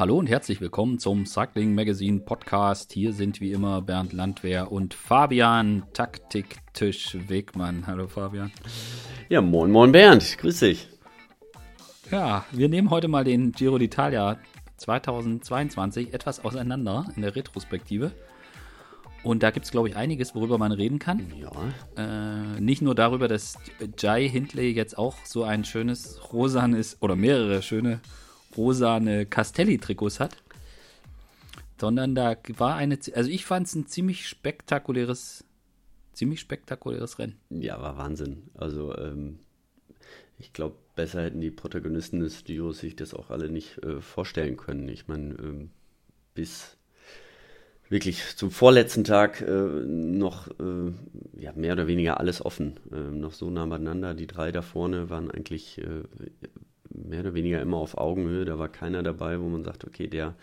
Hallo und herzlich willkommen zum Cycling Magazine Podcast. Hier sind wie immer Bernd Landwehr und Fabian Taktiktisch Wegmann. Hallo Fabian. Ja, moin moin Bernd, grüß dich. Ja, wir nehmen heute mal den Giro d'Italia 2022 etwas auseinander in der Retrospektive. Und da gibt es, glaube ich, einiges, worüber man reden kann. Ja. Äh, nicht nur darüber, dass Jai Hindley jetzt auch so ein schönes rosanes oder mehrere schöne rosane Castelli-Trikots hat. Sondern da war eine, also ich fand es ein ziemlich spektakuläres, ziemlich spektakuläres Rennen. Ja, war Wahnsinn. Also ähm, ich glaube, besser hätten die Protagonisten des Giros sich das auch alle nicht äh, vorstellen können. Ich meine, ähm, bis wirklich zum vorletzten Tag äh, noch äh, ja, mehr oder weniger alles offen. Äh, noch so nah beieinander. Die drei da vorne waren eigentlich äh, mehr oder weniger immer auf Augenhöhe. Da war keiner dabei, wo man sagt, okay, der,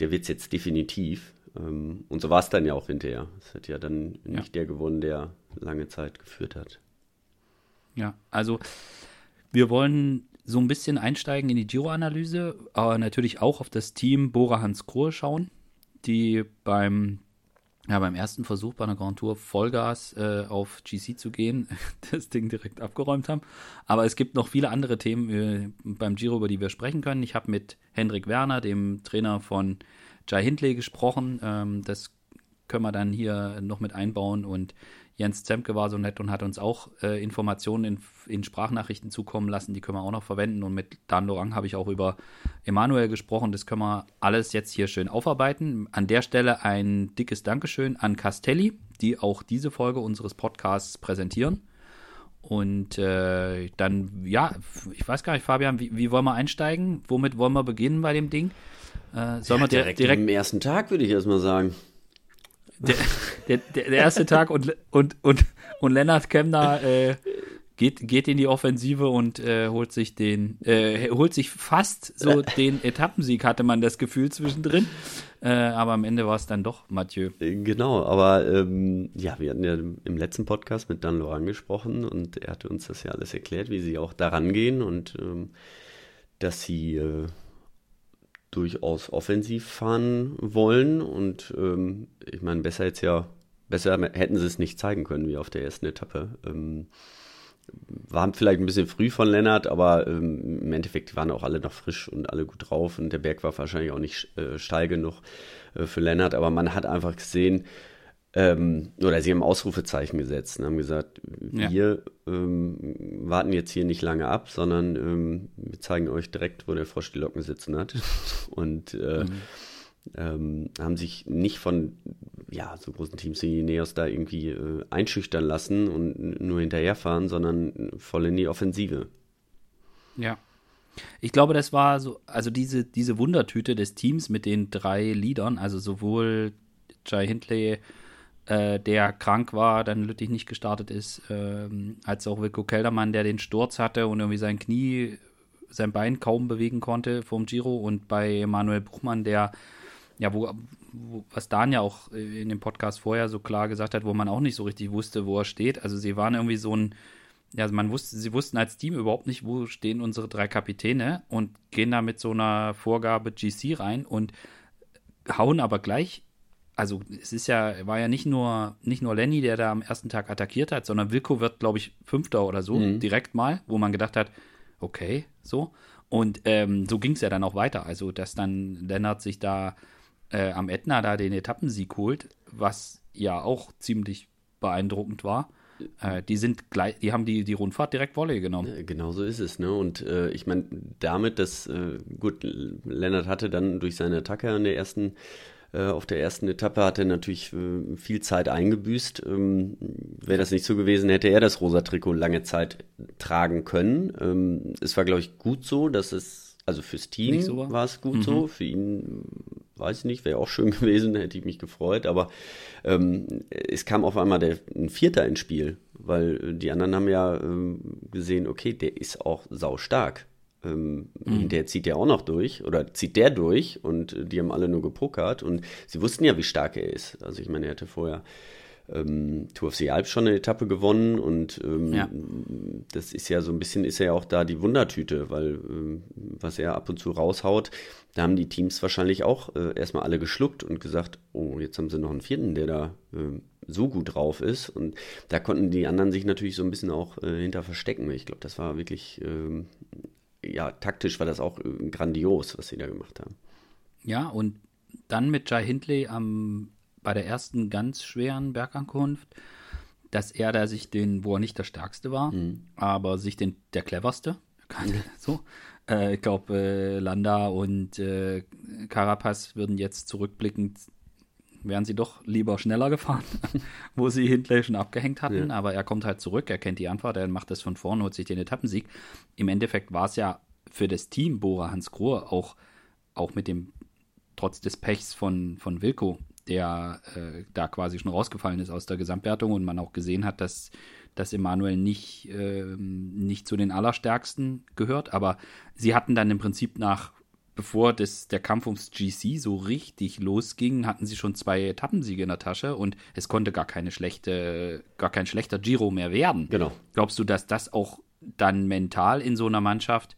der wird es jetzt definitiv. Ähm, und so war es dann ja auch hinterher. Es hat ja dann nicht ja. der gewonnen, der lange Zeit geführt hat. Ja, also wir wollen so ein bisschen einsteigen in die Giro-Analyse, aber natürlich auch auf das Team Bora Hans Krohe schauen, die beim ja, beim ersten Versuch bei einer Grand Tour Vollgas äh, auf GC zu gehen, das Ding direkt abgeräumt haben. Aber es gibt noch viele andere Themen äh, beim Giro, über die wir sprechen können. Ich habe mit Hendrik Werner, dem Trainer von Jai Hindley, gesprochen. Ähm, das können wir dann hier noch mit einbauen. Und Jens Zemke war so nett und hat uns auch äh, Informationen in, in, Sprachnachrichten zukommen lassen. Die können wir auch noch verwenden. Und mit Dan Lorang habe ich auch über Emanuel gesprochen. Das können wir alles jetzt hier schön aufarbeiten. An der Stelle ein dickes Dankeschön an Castelli, die auch diese Folge unseres Podcasts präsentieren. Und äh, dann, ja, ich weiß gar nicht, Fabian, wie, wie, wollen wir einsteigen? Womit wollen wir beginnen bei dem Ding? Äh, sollen ja, wir direkt, direkt am ersten Tag, würde ich erstmal sagen der, der, der, erste Tag und, und, und, und Lennart Kemner äh, geht, geht in die Offensive und äh, holt sich den, äh, holt sich fast so den Etappensieg, hatte man das Gefühl zwischendrin. Äh, aber am Ende war es dann doch Mathieu. Äh, genau, aber ähm, ja, wir hatten ja im letzten Podcast mit Dan Loran gesprochen und er hatte uns das ja alles erklärt, wie sie auch daran gehen und ähm, dass sie äh, durchaus offensiv fahren wollen. Und ähm, ich meine, besser jetzt ja, besser hätten sie es nicht zeigen können wie auf der ersten Etappe. Ähm, war vielleicht ein bisschen früh von Lennart, aber ähm, im Endeffekt waren auch alle noch frisch und alle gut drauf und der Berg war wahrscheinlich auch nicht äh, steil genug äh, für Lennart, aber man hat einfach gesehen, ähm, oder sie haben Ausrufezeichen gesetzt und haben gesagt, wir ja. ähm, warten jetzt hier nicht lange ab, sondern ähm, wir zeigen euch direkt, wo der Frosch die Locken sitzen hat. Und äh, mhm. Ähm, haben sich nicht von ja, so großen Teams wie Neos da irgendwie äh, einschüchtern lassen und nur hinterherfahren, sondern voll in die Offensive. Ja. Ich glaube, das war so, also diese, diese Wundertüte des Teams mit den drei Leadern, also sowohl Jai Hindley, äh, der krank war, dann Lüttich nicht gestartet ist, ähm, als auch Wilko Keldermann, der den Sturz hatte und irgendwie sein Knie, sein Bein kaum bewegen konnte vom Giro und bei Manuel Buchmann, der ja, wo, wo, was Dan ja auch in dem Podcast vorher so klar gesagt hat, wo man auch nicht so richtig wusste, wo er steht. Also sie waren irgendwie so ein, ja, also man wusste, sie wussten als Team überhaupt nicht, wo stehen unsere drei Kapitäne und gehen da mit so einer Vorgabe GC rein und hauen aber gleich also es ist ja, war ja nicht nur, nicht nur Lenny, der da am ersten Tag attackiert hat, sondern Wilko wird, glaube ich, Fünfter oder so, mhm. direkt mal, wo man gedacht hat, okay, so. Und ähm, so ging es ja dann auch weiter. Also, dass dann Lennart sich da äh, am Ätna da den Etappensieg holt, was ja auch ziemlich beeindruckend war. Äh, die sind gleich, die haben die, die Rundfahrt direkt Volley genommen. Genau so ist es, ne? Und äh, ich meine, damit, dass, äh, gut, Lennart hatte dann durch seine Attacke an der ersten auf der ersten Etappe hat er natürlich äh, viel Zeit eingebüßt. Ähm, wäre das nicht so gewesen, hätte er das rosa Trikot lange Zeit tragen können. Ähm, es war, glaube ich, gut so, dass es, also fürs Team so war. war. es gut mhm. so, für ihn weiß ich nicht, wäre auch schön gewesen, hätte ich mich gefreut, aber ähm, es kam auf einmal der, ein Vierter ins Spiel, weil die anderen haben ja ähm, gesehen, okay, der ist auch sau stark. Ähm, mhm. Der zieht ja auch noch durch oder zieht der durch und die haben alle nur gepokert und sie wussten ja, wie stark er ist. Also ich meine, er hatte vorher ähm, Tour of the Alps schon eine Etappe gewonnen und ähm, ja. das ist ja so ein bisschen, ist ja auch da die Wundertüte, weil ähm, was er ab und zu raushaut, da haben die Teams wahrscheinlich auch äh, erstmal alle geschluckt und gesagt, oh, jetzt haben sie noch einen vierten, der da äh, so gut drauf ist und da konnten die anderen sich natürlich so ein bisschen auch äh, hinter verstecken. Ich glaube, das war wirklich, ähm, ja, taktisch war das auch äh, grandios, was sie da gemacht haben. Ja, und dann mit Jai Hindley am bei der ersten ganz schweren Bergankunft, dass er da sich den, wo er nicht der Stärkste war, mhm. aber sich den, der Cleverste, so, äh, ich glaube, äh, Landa und Carapaz würden jetzt zurückblickend, wären sie doch lieber schneller gefahren, wo sie Hindley schon abgehängt hatten, ja. aber er kommt halt zurück, er kennt die Antwort, er macht das von vorne, holt sich den Etappensieg. Im Endeffekt war es ja für das Team Bora Hans Grohe auch, auch mit dem, trotz des Pechs von, von Wilco, der äh, da quasi schon rausgefallen ist aus der Gesamtwertung und man auch gesehen hat, dass, dass Emanuel nicht, äh, nicht zu den Allerstärksten gehört. Aber sie hatten dann im Prinzip nach, bevor das, der Kampf ums GC so richtig losging, hatten sie schon zwei Etappensiege in der Tasche und es konnte gar keine schlechte, gar kein schlechter Giro mehr werden. Genau. Glaubst du, dass das auch dann mental in so einer Mannschaft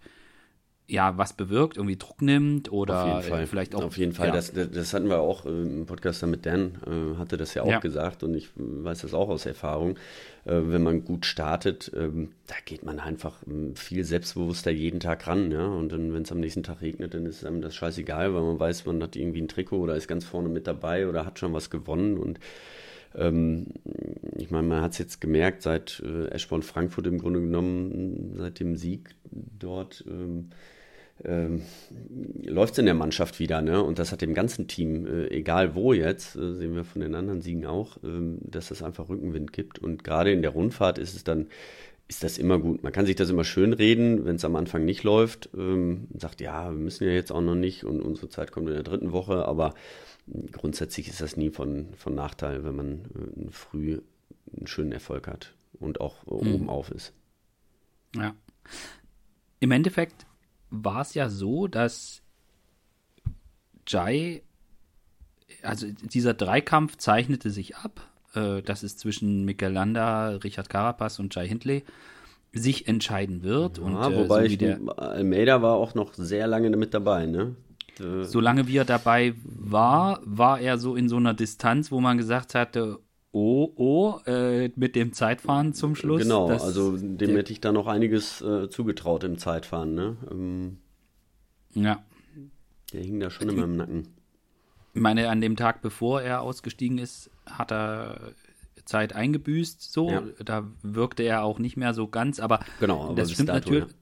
ja, was bewirkt, irgendwie Druck nimmt oder vielleicht auch. Auf jeden Fall, ja. das, das hatten wir auch im Podcast mit Dan, äh, hatte das ja auch ja. gesagt und ich weiß das auch aus Erfahrung. Äh, wenn man gut startet, ähm, da geht man einfach ähm, viel selbstbewusster jeden Tag ran, ja. Und dann, wenn es am nächsten Tag regnet, dann ist einem das scheißegal, weil man weiß, man hat irgendwie ein Trikot oder ist ganz vorne mit dabei oder hat schon was gewonnen und ähm, ich meine, man hat es jetzt gemerkt, seit äh, Eschborn Frankfurt im Grunde genommen, seit dem Sieg dort, ähm, ähm, läuft es in der Mannschaft wieder. Ne? Und das hat dem ganzen Team, äh, egal wo jetzt, äh, sehen wir von den anderen Siegen auch, äh, dass es einfach Rückenwind gibt. Und gerade in der Rundfahrt ist es dann, ist das immer gut. Man kann sich das immer schön reden, wenn es am Anfang nicht läuft. Ähm, sagt, ja, wir müssen ja jetzt auch noch nicht und unsere Zeit kommt in der dritten Woche, aber grundsätzlich ist das nie von, von Nachteil, wenn man äh, früh einen schönen Erfolg hat und auch mhm. oben auf ist. Ja. Im Endeffekt war es ja so, dass Jai, also dieser Dreikampf zeichnete sich ab. Äh, dass es zwischen Mikel Landa, Richard Carapaz und Jai Hindley sich entscheiden wird. Ja, und, äh, wobei so ich, der, Almeida war auch noch sehr lange mit dabei, ne? Äh, Solange wie er dabei war, war er so in so einer Distanz, wo man gesagt hatte, oh, oh, äh, mit dem Zeitfahren zum Schluss. Genau, das, also dem hätte ich da noch einiges äh, zugetraut im Zeitfahren, ne? Ähm, ja. Der hing da schon in meinem Nacken. Ich meine, an dem Tag, bevor er ausgestiegen ist, hat er Zeit eingebüßt, so. Ja. Da wirkte er auch nicht mehr so ganz, aber, genau, aber das stimmt dato, natürlich. Ja.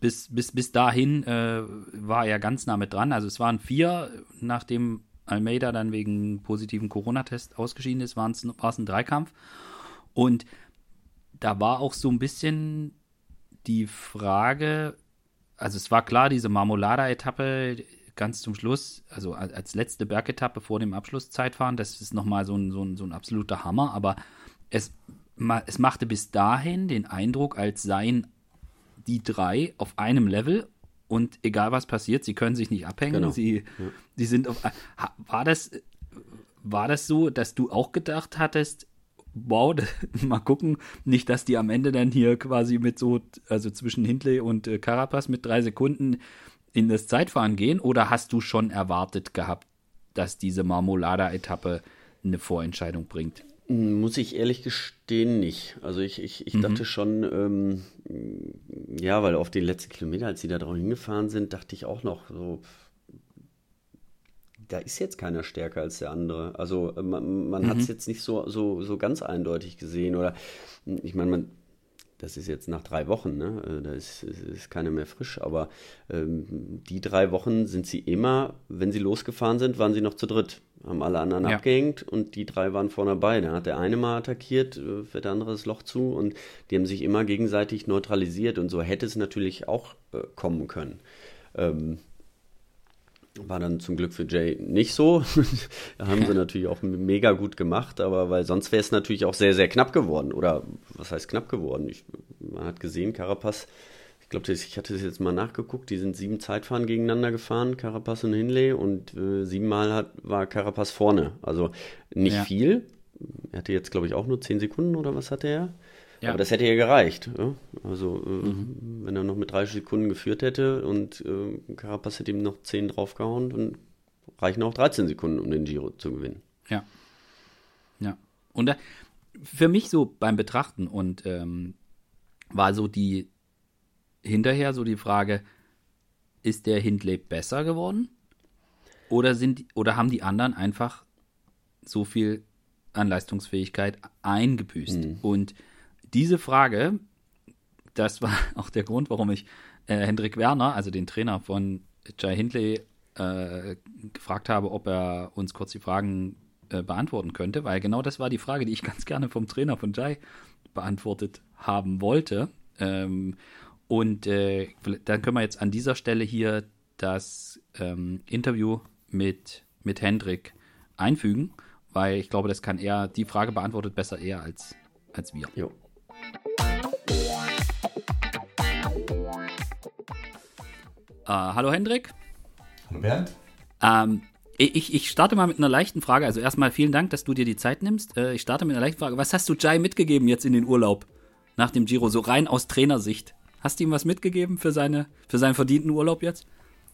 Bis, bis, bis dahin äh, war er ganz nah mit dran. Also es waren vier, nachdem Almeida dann wegen positiven Corona-Test ausgeschieden ist, war es ein Dreikampf. Und da war auch so ein bisschen die Frage, also es war klar, diese Marmolada-Etappe ganz zum Schluss, also als letzte Bergetappe vor dem Abschlusszeitfahren, das ist nochmal so ein, so, ein, so ein absoluter Hammer, aber es, es machte bis dahin den Eindruck, als seien die drei auf einem Level und egal was passiert, sie können sich nicht abhängen. Genau. Sie, ja. sie sind auf. War das, war das so, dass du auch gedacht hattest, wow, mal gucken, nicht, dass die am Ende dann hier quasi mit so, also zwischen Hindley und äh, Carapaz mit drei Sekunden in das Zeitfahren gehen? Oder hast du schon erwartet gehabt, dass diese Marmolada-Etappe eine Vorentscheidung bringt? Muss ich ehrlich gestehen, nicht. Also ich, ich, ich mhm. dachte schon, ähm, ja, weil auf den letzten Kilometer, als sie da drauf hingefahren sind, dachte ich auch noch so, da ist jetzt keiner stärker als der andere. Also äh, man, man mhm. hat es jetzt nicht so, so, so ganz eindeutig gesehen. Oder ich meine, man, das ist jetzt nach drei Wochen, ne? Äh, da ist, ist keiner mehr frisch, aber ähm, die drei Wochen sind sie immer, wenn sie losgefahren sind, waren sie noch zu dritt. Haben alle anderen ja. abgehängt und die drei waren vorne dabei. Dann hat der eine mal attackiert, äh, fährt der andere das Loch zu und die haben sich immer gegenseitig neutralisiert und so hätte es natürlich auch äh, kommen können. Ähm, war dann zum Glück für Jay nicht so. da haben sie natürlich auch mega gut gemacht, aber weil sonst wäre es natürlich auch sehr, sehr knapp geworden. Oder was heißt knapp geworden? Ich, man hat gesehen, Carapaz, ich glaube, ich hatte das jetzt mal nachgeguckt, die sind sieben Zeitfahren gegeneinander gefahren, Carapaz und Hinley, und äh, siebenmal hat, war Carapaz vorne. Also nicht ja. viel, er hatte jetzt, glaube ich, auch nur 10 Sekunden oder was hatte er? Ja. Aber das hätte ja gereicht. Ja? Also, äh, mhm. wenn er noch mit 30 Sekunden geführt hätte und äh, Carapaz hätte ihm noch 10 draufgehauen, dann reichen auch 13 Sekunden, um den Giro zu gewinnen. Ja. Ja. Und da, für mich so beim Betrachten und ähm, war so die hinterher so die Frage, ist der Hindley besser geworden? Oder sind oder haben die anderen einfach so viel an Leistungsfähigkeit eingebüßt? Mhm. Und diese Frage, das war auch der Grund, warum ich äh, Hendrik Werner, also den Trainer von Jai Hindley, äh, gefragt habe, ob er uns kurz die Fragen äh, beantworten könnte, weil genau das war die Frage, die ich ganz gerne vom Trainer von Jai beantwortet haben wollte. Ähm, und äh, dann können wir jetzt an dieser Stelle hier das ähm, Interview mit, mit Hendrik einfügen, weil ich glaube, das kann er, die Frage beantwortet besser er als, als wir. Jo. Äh, hallo Hendrik. Hallo Bernd. Ähm, ich, ich starte mal mit einer leichten Frage. Also erstmal vielen Dank, dass du dir die Zeit nimmst. Äh, ich starte mit einer leichten Frage. Was hast du Jai mitgegeben jetzt in den Urlaub nach dem Giro, so rein aus Trainersicht? Hast du ihm was mitgegeben für, seine, für seinen verdienten Urlaub jetzt?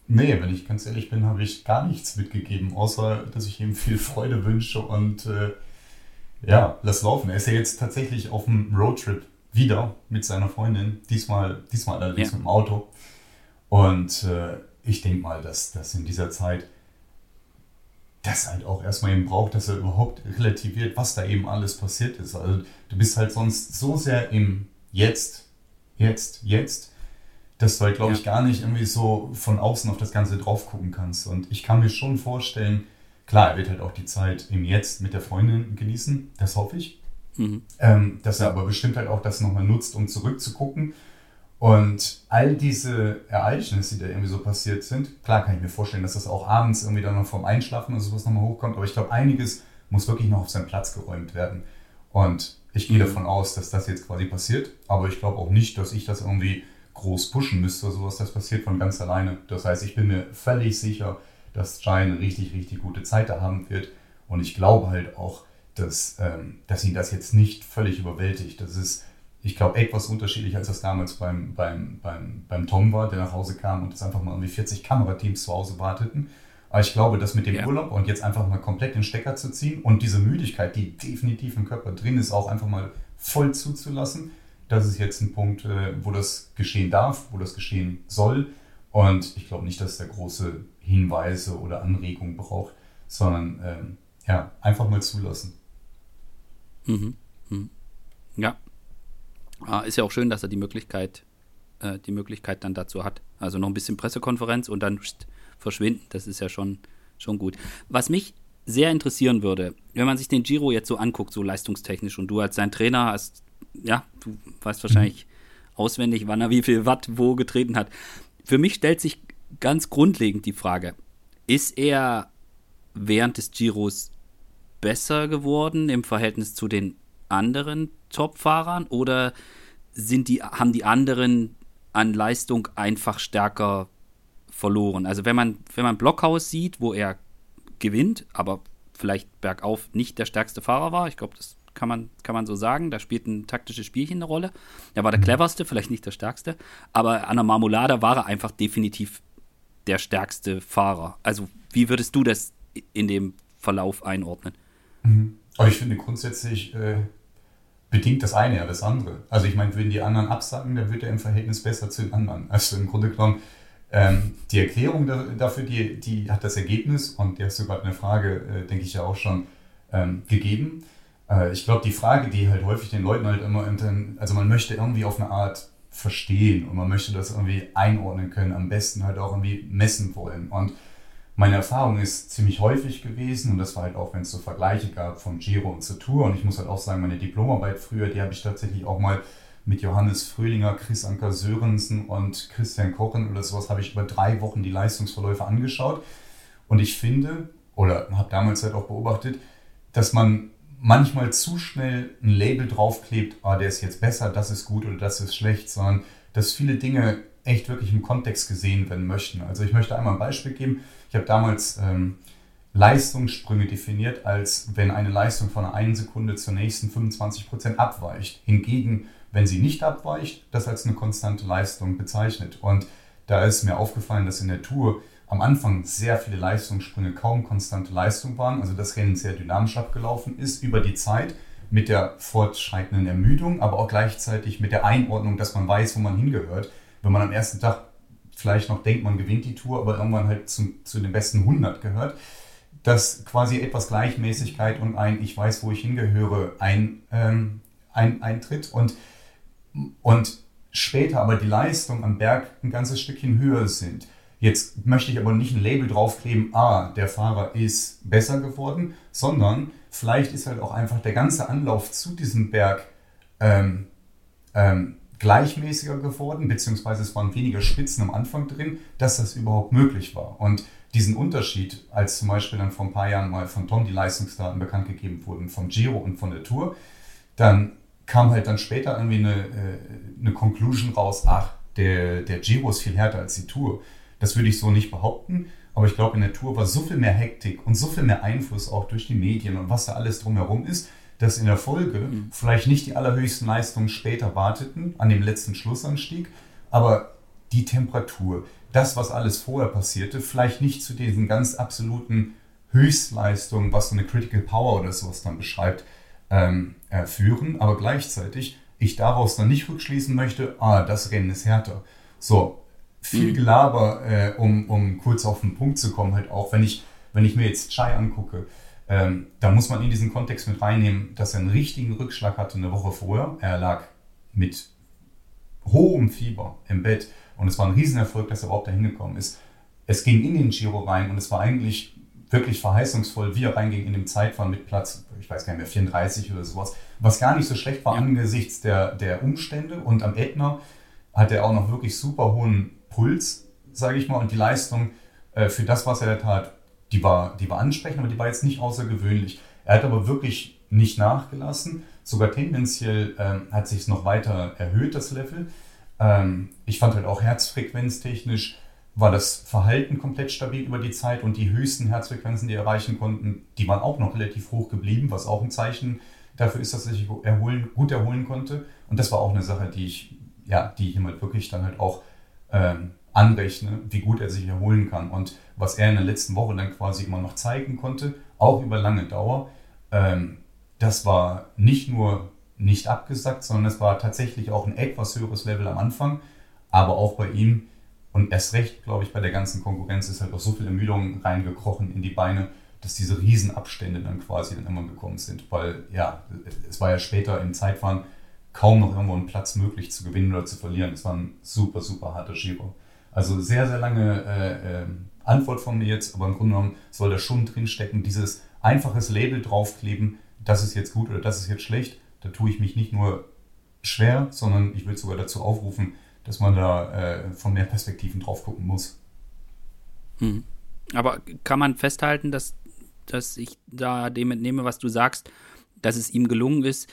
Nee, wenn ich ganz ehrlich bin, habe ich gar nichts mitgegeben, außer dass ich ihm viel Freude wünsche und äh, ja, lass laufen. Er ist ja jetzt tatsächlich auf dem Roadtrip wieder mit seiner Freundin, diesmal, diesmal allerdings ja. mit dem Auto. Und äh, ich denke mal, dass das in dieser Zeit das halt auch erstmal eben braucht, dass er überhaupt relativiert, was da eben alles passiert ist. Also du bist halt sonst so sehr im Jetzt, Jetzt, Jetzt, dass du halt, glaube ja. ich, gar nicht irgendwie so von außen auf das Ganze drauf gucken kannst. Und ich kann mir schon vorstellen, klar, er wird halt auch die Zeit im Jetzt mit der Freundin genießen, das hoffe ich. Mhm. Ähm, dass er aber bestimmt halt auch das nochmal nutzt, um zurückzugucken und all diese Ereignisse, die da irgendwie so passiert sind, klar kann ich mir vorstellen, dass das auch abends irgendwie dann noch vorm Einschlafen oder sowas nochmal hochkommt, aber ich glaube, einiges muss wirklich noch auf seinen Platz geräumt werden. Und ich gehe mhm. davon aus, dass das jetzt quasi passiert, aber ich glaube auch nicht, dass ich das irgendwie groß pushen müsste oder sowas. Das passiert von ganz alleine. Das heißt, ich bin mir völlig sicher, dass Jai eine richtig, richtig gute Zeit da haben wird. Und ich glaube halt auch, dass, ähm, dass ihn das jetzt nicht völlig überwältigt. Das ist ich glaube, etwas unterschiedlich, als das damals beim, beim, beim, beim Tom war, der nach Hause kam und jetzt einfach mal irgendwie 40 Kamerateams zu Hause warteten. Aber ich glaube, dass mit dem ja. Urlaub und jetzt einfach mal komplett den Stecker zu ziehen und diese Müdigkeit, die definitiv im Körper drin ist, auch einfach mal voll zuzulassen, das ist jetzt ein Punkt, äh, wo das geschehen darf, wo das geschehen soll. Und ich glaube nicht, dass der große Hinweise oder Anregungen braucht, sondern ähm, ja, einfach mal zulassen. Mhm. Mhm. Ja, Ah, ist ja auch schön, dass er die Möglichkeit, äh, die Möglichkeit dann dazu hat. Also noch ein bisschen Pressekonferenz und dann pst, verschwinden. Das ist ja schon, schon gut. Was mich sehr interessieren würde, wenn man sich den Giro jetzt so anguckt, so leistungstechnisch, und du als sein Trainer hast, ja, du weißt wahrscheinlich mhm. auswendig, wann er wie viel Watt wo getreten hat. Für mich stellt sich ganz grundlegend die Frage, ist er während des Giros besser geworden im Verhältnis zu den anderen Top-Fahrern oder sind die, haben die anderen an Leistung einfach stärker verloren? Also wenn man, wenn man Blockhaus sieht, wo er gewinnt, aber vielleicht bergauf nicht der stärkste Fahrer war, ich glaube, das kann man, kann man so sagen. Da spielt ein taktisches Spielchen eine Rolle. Er war der mhm. cleverste, vielleicht nicht der stärkste, aber an der Marmolada war er einfach definitiv der stärkste Fahrer. Also, wie würdest du das in dem Verlauf einordnen? Mhm. Aber ich finde grundsätzlich äh, bedingt das eine ja das andere. Also ich meine, würden die anderen absagen, dann wird er im Verhältnis besser zu den anderen. Also im Grunde genommen, ähm, die Erklärung da, dafür, die, die hat das Ergebnis und der hast du gerade eine Frage, äh, denke ich ja auch schon, ähm, gegeben. Äh, ich glaube, die Frage, die halt häufig den Leuten halt immer, also man möchte irgendwie auf eine Art verstehen und man möchte das irgendwie einordnen können, am besten halt auch irgendwie messen wollen. Und meine Erfahrung ist ziemlich häufig gewesen und das war halt auch, wenn es so Vergleiche gab von Giro und zur Tour. Und ich muss halt auch sagen, meine Diplomarbeit früher, die habe ich tatsächlich auch mal mit Johannes Fröhlinger, Chris Anker Sörensen und Christian Kochen oder sowas, habe ich über drei Wochen die Leistungsverläufe angeschaut. Und ich finde, oder habe damals halt auch beobachtet, dass man manchmal zu schnell ein Label draufklebt, ah, der ist jetzt besser, das ist gut oder das ist schlecht, sondern dass viele Dinge echt wirklich im Kontext gesehen werden möchten. Also ich möchte einmal ein Beispiel geben. Ich habe damals ähm, Leistungssprünge definiert, als wenn eine Leistung von einer Sekunde zur nächsten 25 Prozent abweicht. Hingegen, wenn sie nicht abweicht, das als eine konstante Leistung bezeichnet. Und da ist mir aufgefallen, dass in der Tour am Anfang sehr viele Leistungssprünge kaum konstante Leistung waren, also das Rennen sehr dynamisch abgelaufen ist über die Zeit mit der fortschreitenden Ermüdung, aber auch gleichzeitig mit der Einordnung, dass man weiß, wo man hingehört. Wenn man am ersten Tag vielleicht noch denkt, man gewinnt die Tour, aber irgendwann halt zum, zu den besten 100 gehört, dass quasi etwas Gleichmäßigkeit und ein Ich weiß, wo ich hingehöre ein, ähm, ein, eintritt und, und später aber die Leistung am Berg ein ganzes Stückchen höher sind. Jetzt möchte ich aber nicht ein Label draufkleben, ah, der Fahrer ist besser geworden, sondern vielleicht ist halt auch einfach der ganze Anlauf zu diesem Berg ähm, ähm, gleichmäßiger geworden, beziehungsweise es waren weniger Spitzen am Anfang drin, dass das überhaupt möglich war. Und diesen Unterschied, als zum Beispiel dann vor ein paar Jahren mal von Tom die Leistungsdaten bekannt gegeben wurden, vom Giro und von der Tour, dann kam halt dann später irgendwie eine, äh, eine Conclusion raus, ach, der, der Giro ist viel härter als die Tour. Das würde ich so nicht behaupten, aber ich glaube, in der Tour war so viel mehr Hektik und so viel mehr Einfluss auch durch die Medien und was da alles drumherum ist, dass in der Folge mhm. vielleicht nicht die allerhöchsten Leistungen später warteten, an dem letzten Schlussanstieg, aber die Temperatur, das, was alles vorher passierte, vielleicht nicht zu diesen ganz absoluten Höchstleistungen, was so eine Critical Power oder sowas dann beschreibt, ähm, äh, führen, aber gleichzeitig ich daraus dann nicht rückschließen möchte, ah, das Rennen ist härter. So, viel mhm. Gelaber, äh, um, um kurz auf den Punkt zu kommen, halt auch, wenn ich, wenn ich mir jetzt Chai angucke, ähm, da muss man in diesen Kontext mit reinnehmen, dass er einen richtigen Rückschlag hatte eine Woche vorher. Er lag mit hohem Fieber im Bett und es war ein Riesenerfolg, dass er überhaupt dahin gekommen ist. Es ging in den Giro rein und es war eigentlich wirklich verheißungsvoll, wie er reinging in dem Zeitfahren mit Platz, ich weiß gar nicht mehr, 34 oder sowas, was gar nicht so schlecht war ja. angesichts der, der Umstände. Und am Ätna hat er auch noch wirklich super hohen Puls, sage ich mal, und die Leistung äh, für das, was er da tat, die war, die war ansprechend, aber die war jetzt nicht außergewöhnlich. Er hat aber wirklich nicht nachgelassen, sogar tendenziell ähm, hat sich es noch weiter erhöht, das Level. Ähm, ich fand halt auch herzfrequenztechnisch war das Verhalten komplett stabil über die Zeit und die höchsten Herzfrequenzen, die er erreichen konnten, die waren auch noch relativ hoch geblieben, was auch ein Zeichen dafür ist, dass er sich erholen, gut erholen konnte. Und das war auch eine Sache, die ich, ja, die ich ihm halt wirklich dann halt auch ähm, anrechne, wie gut er sich erholen kann. Und was er in der letzten Woche dann quasi immer noch zeigen konnte, auch über lange Dauer, ähm, das war nicht nur nicht abgesackt, sondern es war tatsächlich auch ein etwas höheres Level am Anfang, aber auch bei ihm und erst recht, glaube ich, bei der ganzen Konkurrenz ist halt auch so viel Ermüdung reingekrochen in die Beine, dass diese Riesenabstände dann quasi dann immer gekommen sind, weil ja, es war ja später im Zeitfahren kaum noch irgendwo einen Platz möglich zu gewinnen oder zu verlieren. Es war ein super, super harter Giro. Also sehr, sehr lange äh, äh, Antwort von mir jetzt, aber im Grunde genommen soll da schon drinstecken, dieses einfaches Label draufkleben, das ist jetzt gut oder das ist jetzt schlecht. Da tue ich mich nicht nur schwer, sondern ich will sogar dazu aufrufen, dass man da äh, von mehr Perspektiven drauf gucken muss. Hm. Aber kann man festhalten, dass, dass ich da dem entnehme, was du sagst, dass es ihm gelungen ist,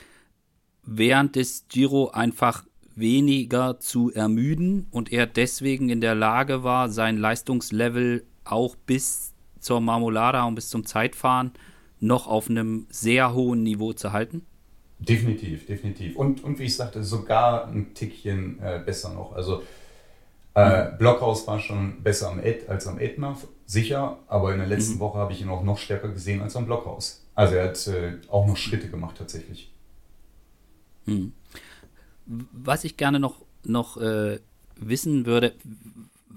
während des Giro einfach weniger zu ermüden und er deswegen in der Lage war, sein Leistungslevel auch bis zur Marmolada und bis zum Zeitfahren noch auf einem sehr hohen Niveau zu halten? Definitiv, definitiv. Und, und wie ich sagte, sogar ein Tickchen äh, besser noch. Also äh, mhm. Blockhaus war schon besser am Ed als am Edna, sicher, aber in der letzten mhm. Woche habe ich ihn auch noch stärker gesehen als am Blockhaus. Also er hat äh, auch noch Schritte gemacht tatsächlich. Hm. Was ich gerne noch, noch äh, wissen würde,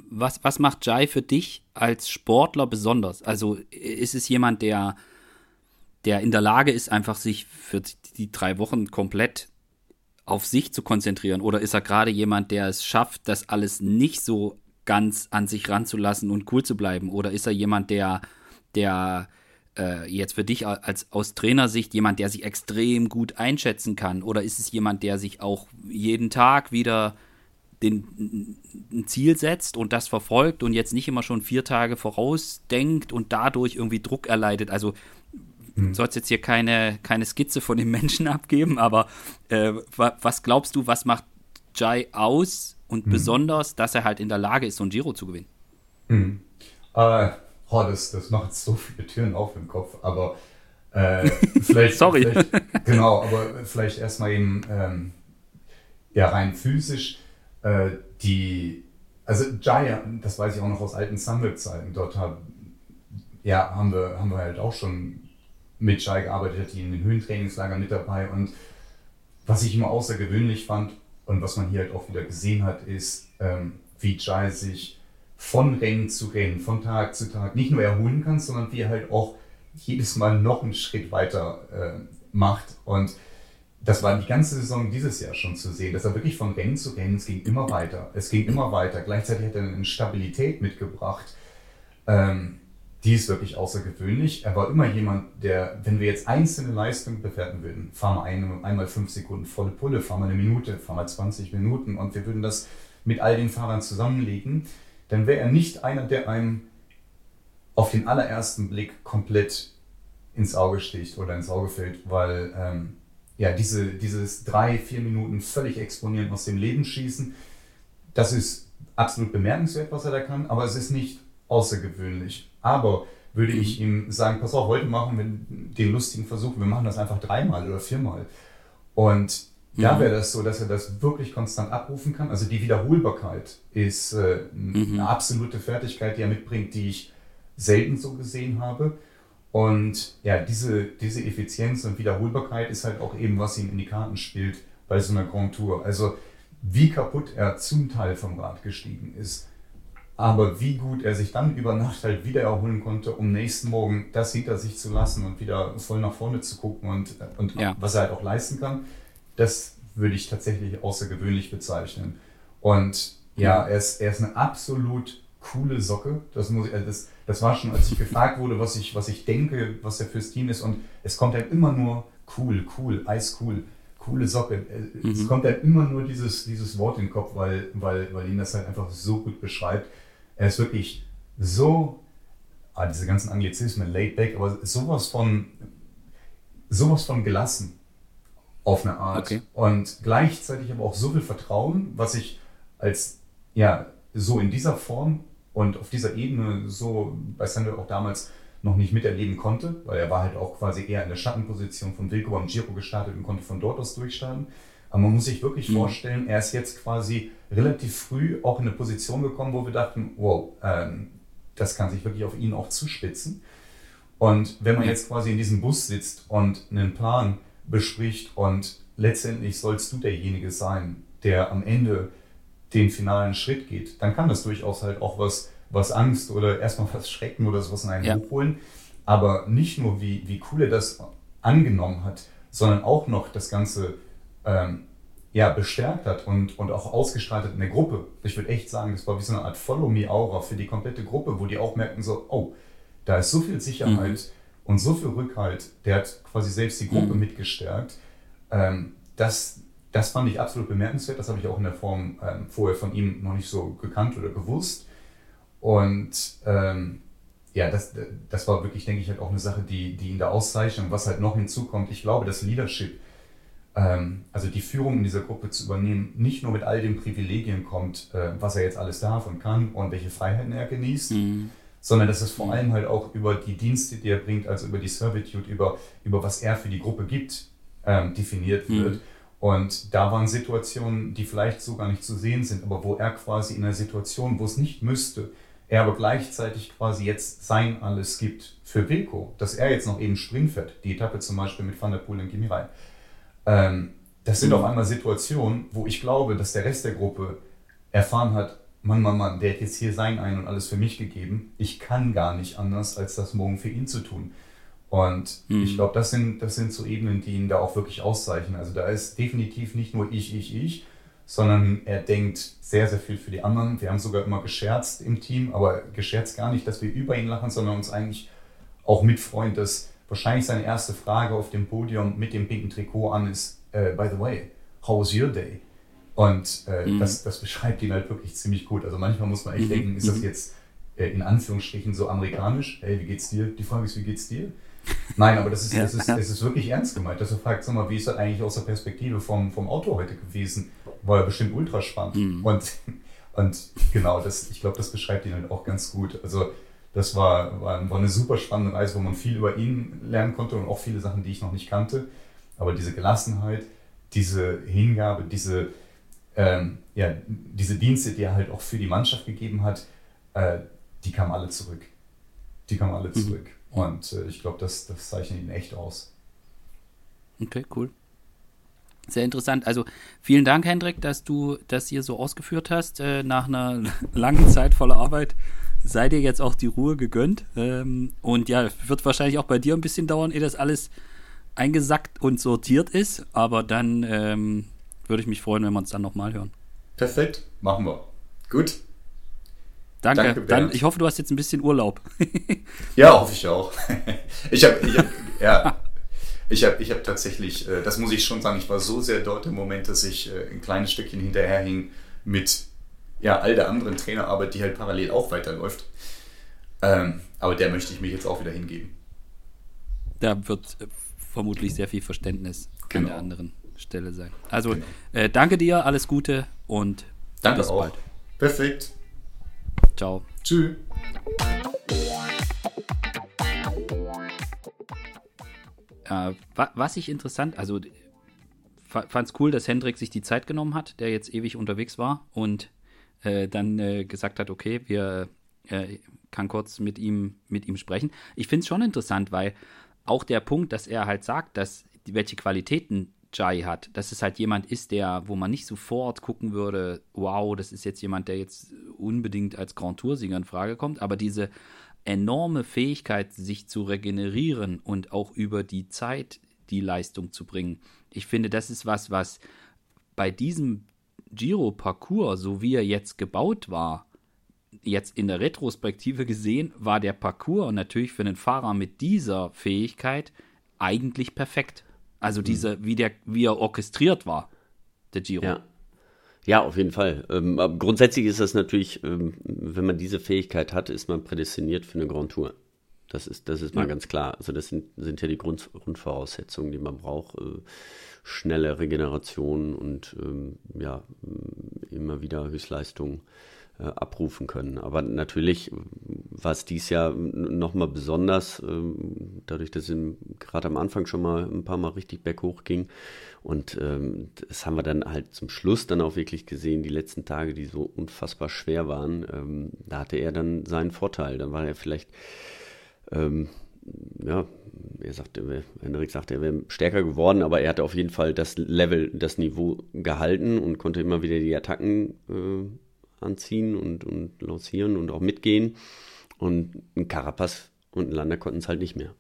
was, was macht Jai für dich als Sportler besonders? Also ist es jemand, der, der in der Lage ist, einfach sich für die drei Wochen komplett auf sich zu konzentrieren? Oder ist er gerade jemand, der es schafft, das alles nicht so ganz an sich ranzulassen und cool zu bleiben? Oder ist er jemand, der, der äh, jetzt für dich als aus Trainersicht jemand, der sich extrem gut einschätzen kann? Oder ist es jemand, der sich auch jeden Tag wieder den, ein Ziel setzt und das verfolgt und jetzt nicht immer schon vier Tage vorausdenkt und dadurch irgendwie Druck erleidet? Also hm. sollst jetzt hier keine, keine Skizze von dem Menschen abgeben, aber äh, was glaubst du, was macht Jai aus und hm. besonders, dass er halt in der Lage ist, so ein Giro zu gewinnen? Hm. Äh, oh, das, das macht so viele Türen auf im Kopf, aber äh, vielleicht, Sorry. Vielleicht, genau, aber vielleicht erstmal eben ähm, ja, rein physisch. Äh, die, also Jaya, das weiß ich auch noch aus alten Sunweb-Zeiten, dort hab, ja, haben, wir, haben wir halt auch schon mit Jai gearbeitet, die in den Höhentrainingslagern mit dabei und was ich immer außergewöhnlich fand und was man hier halt auch wieder gesehen hat, ist, ähm, wie Jai sich von Rennen zu Rennen, von Tag zu Tag nicht nur erholen kann, sondern wie er halt auch jedes Mal noch einen Schritt weiter äh, macht. Und das war die ganze Saison dieses Jahr schon zu sehen, dass er wirklich von Rennen zu Rennen, es ging immer weiter, es ging immer weiter. Gleichzeitig hat er eine Stabilität mitgebracht, ähm, die ist wirklich außergewöhnlich. Er war immer jemand, der, wenn wir jetzt einzelne Leistungen bewerten würden, fahr mal ein, einmal fünf Sekunden volle Pulle, fahr mal eine Minute, fahr mal 20 Minuten und wir würden das mit all den Fahrern zusammenlegen, dann wäre er nicht einer, der einem auf den allerersten Blick komplett ins Auge sticht oder ins Auge fällt, weil ähm, ja, diese, dieses drei, vier Minuten völlig exponieren, aus dem Leben schießen, das ist absolut bemerkenswert, was er da kann, aber es ist nicht außergewöhnlich. Aber würde ich ihm sagen, pass auf, heute machen wir den lustigen Versuch, wir machen das einfach dreimal oder viermal. Und da mhm. wäre das so, dass er das wirklich konstant abrufen kann. Also die Wiederholbarkeit ist äh, mhm. eine absolute Fertigkeit, die er mitbringt, die ich selten so gesehen habe. Und ja, diese, diese Effizienz und Wiederholbarkeit ist halt auch eben, was ihm in die Karten spielt bei so einer Grand Tour. Also wie kaputt er zum Teil vom Rad gestiegen ist, aber wie gut er sich dann über Nacht halt wieder erholen konnte, um nächsten Morgen das hinter sich zu lassen und wieder voll nach vorne zu gucken und, und ja. was er halt auch leisten kann, das würde ich tatsächlich außergewöhnlich bezeichnen. Und ja, er ist, er ist eine absolut coole Socke. Das, muss äh, das, das war schon, als ich gefragt wurde, was ich, was ich denke, was er fürs Team ist. Und es kommt halt immer nur cool, cool, eiscool, coole Socke. Äh, mhm. Es kommt halt immer nur dieses, dieses Wort in den Kopf, weil, weil, weil ihn das halt einfach so gut beschreibt. Er ist wirklich so, ah, diese ganzen Anglizismen, laid back, aber sowas von, sowas von gelassen auf eine Art. Okay. Und gleichzeitig aber auch so viel Vertrauen, was ich als, ja, so in dieser Form und auf dieser Ebene so bei Sandro auch damals noch nicht miterleben konnte, weil er war halt auch quasi eher in der Schattenposition von Wilco am Giro gestartet und konnte von dort aus durchstarten. Aber man muss sich wirklich mhm. vorstellen, er ist jetzt quasi relativ früh auch in eine Position gekommen, wo wir dachten, wow, ähm, das kann sich wirklich auf ihn auch zuspitzen. Und wenn man jetzt quasi in diesem Bus sitzt und einen Plan bespricht und letztendlich sollst du derjenige sein, der am Ende den finalen Schritt geht, dann kann das durchaus halt auch was, was Angst oder erstmal was Schrecken oder sowas in einen ja. hochholen. Aber nicht nur, wie, wie cool er das angenommen hat, sondern auch noch das Ganze ähm, ja, bestärkt hat und, und auch ausgestrahlt hat in der Gruppe. Ich würde echt sagen, das war wie so eine Art Follow-Me-Aura für die komplette Gruppe, wo die auch merken so, oh, da ist so viel Sicherheit mhm. und so viel Rückhalt, der hat quasi selbst die Gruppe mhm. mitgestärkt. Ähm, das, das fand ich absolut bemerkenswert. Das habe ich auch in der Form ähm, vorher von ihm noch nicht so gekannt oder gewusst. Und ähm, ja, das, das war wirklich, denke ich, halt auch eine Sache, die, die ihn da auszeichnet. Und was halt noch hinzukommt, ich glaube, das Leadership, also die Führung in dieser Gruppe zu übernehmen, nicht nur mit all den Privilegien kommt, äh, was er jetzt alles darf und kann und welche Freiheiten er genießt, mhm. sondern dass es vor allem halt auch über die Dienste, die er bringt, also über die Servitude, über, über was er für die Gruppe gibt, ähm, definiert mhm. wird. Und da waren Situationen, die vielleicht so gar nicht zu sehen sind, aber wo er quasi in einer Situation, wo es nicht müsste, er aber gleichzeitig quasi jetzt sein Alles gibt für Wilco, dass er jetzt noch eben Spring fährt, die Etappe zum Beispiel mit Van der Poel und Gimirai. Ähm, das sind mhm. auf einmal Situationen, wo ich glaube, dass der Rest der Gruppe erfahren hat, Mann, Mann, Mann, der hat jetzt hier sein Ein und alles für mich gegeben. Ich kann gar nicht anders, als das morgen für ihn zu tun. Und mhm. ich glaube, das sind, das sind so Ebenen, die ihn da auch wirklich auszeichnen. Also da ist definitiv nicht nur ich, ich, ich, sondern er denkt sehr, sehr viel für die anderen. Wir haben sogar immer gescherzt im Team, aber gescherzt gar nicht, dass wir über ihn lachen, sondern uns eigentlich auch mitfreuen, dass wahrscheinlich seine erste Frage auf dem Podium mit dem pinken Trikot an ist, uh, by the way, how was your day? Und äh, mhm. das, das beschreibt ihn halt wirklich ziemlich gut. Also manchmal muss man echt mhm. denken, ist das mhm. jetzt äh, in Anführungsstrichen so amerikanisch? Hey, wie geht's dir? Die Frage ist, wie geht's dir? Nein, aber das ist, ja. das ist, das ist wirklich ernst gemeint. Dass du fragst, sag mal, wie ist das eigentlich aus der Perspektive vom, vom Auto heute gewesen? War ja bestimmt ultra spannend. Mhm. Und, und genau, das, ich glaube, das beschreibt ihn halt auch ganz gut. Also Das war, war, war eine super spannende Reise, wo man viel über ihn lernen konnte und auch viele Sachen, die ich noch nicht kannte. Aber diese Gelassenheit, diese Hingabe, diese, ähm, ja, diese Dienste, die er halt auch für die Mannschaft gegeben hat, äh, die kamen alle zurück. Die kamen alle mhm. zurück. Mhm. Und äh, ich glaube, das, das zeichnet ihn echt aus. Okay, cool. Sehr interessant. Also vielen Dank, Hendrik, dass du das hier so ausgeführt hast. Äh, nach einer langen Zeit voller Arbeit sei dir jetzt auch die Ruhe gegönnt. Ähm, und ja, wird wahrscheinlich auch bei dir ein bisschen dauern, ehe das alles eingesackt und sortiert ist. Aber dann ähm, würde ich mich freuen, wenn wir uns dann nochmal hören. Perfekt, machen wir. Gut. Danke. Danke dann, ich hoffe, du hast jetzt ein bisschen Urlaub. ja, hoffe ich auch. ich habe, hab, ja, ich habe ich hab tatsächlich, äh, das muss ich schon sagen, ich war so sehr dort im Moment, dass ich äh, ein kleines Stückchen hinterherhing mit ja, all der anderen Trainerarbeit, die halt parallel auch weiterläuft. Ähm, aber der möchte ich mich jetzt auch wieder hingeben. Da wird äh, vermutlich sehr viel Verständnis genau. an der anderen Stelle sein. Also genau. äh, danke dir, alles Gute und danke bis auch. bald. Perfekt. Ciao. Tschüss. Äh, was ich interessant, also fand es cool, dass Hendrik sich die Zeit genommen hat, der jetzt ewig unterwegs war und äh, dann äh, gesagt hat, okay, wir äh, kann kurz mit ihm mit ihm sprechen. Ich finde es schon interessant, weil auch der Punkt, dass er halt sagt, dass welche Qualitäten Jai hat, dass es halt jemand ist, der, wo man nicht sofort gucken würde, wow, das ist jetzt jemand, der jetzt unbedingt als Grand Tour-Sieger in Frage kommt, aber diese enorme Fähigkeit, sich zu regenerieren und auch über die Zeit die Leistung zu bringen. Ich finde, das ist was, was bei diesem Giro-Parcours, so wie er jetzt gebaut war, jetzt in der Retrospektive gesehen, war der Parcours natürlich für einen Fahrer mit dieser Fähigkeit eigentlich perfekt. Also mhm. diese, wie, der, wie er orchestriert war, der Giro. Ja. Ja, auf jeden Fall. Ähm, grundsätzlich ist das natürlich, ähm, wenn man diese Fähigkeit hat, ist man prädestiniert für eine Grand Tour. Das ist, das ist mal ja. ganz klar. Also das sind, sind ja die Grund, Grundvoraussetzungen, die man braucht. Äh, schnelle Regeneration und ähm, ja, immer wieder Höchstleistungen äh, abrufen können. Aber natürlich war es dies Jahr nochmal besonders, ähm, dadurch, dass es gerade am Anfang schon mal ein paar Mal richtig berghoch ging. Und ähm, das haben wir dann halt zum Schluss dann auch wirklich gesehen, die letzten Tage, die so unfassbar schwer waren. Ähm, da hatte er dann seinen Vorteil. Dann war er vielleicht, ähm, ja, er sagte, Henrik sagte, er wäre stärker geworden, aber er hatte auf jeden Fall das Level, das Niveau gehalten und konnte immer wieder die Attacken äh, anziehen und, und lancieren und auch mitgehen. Und ein Carapaz und ein Lander konnten es halt nicht mehr.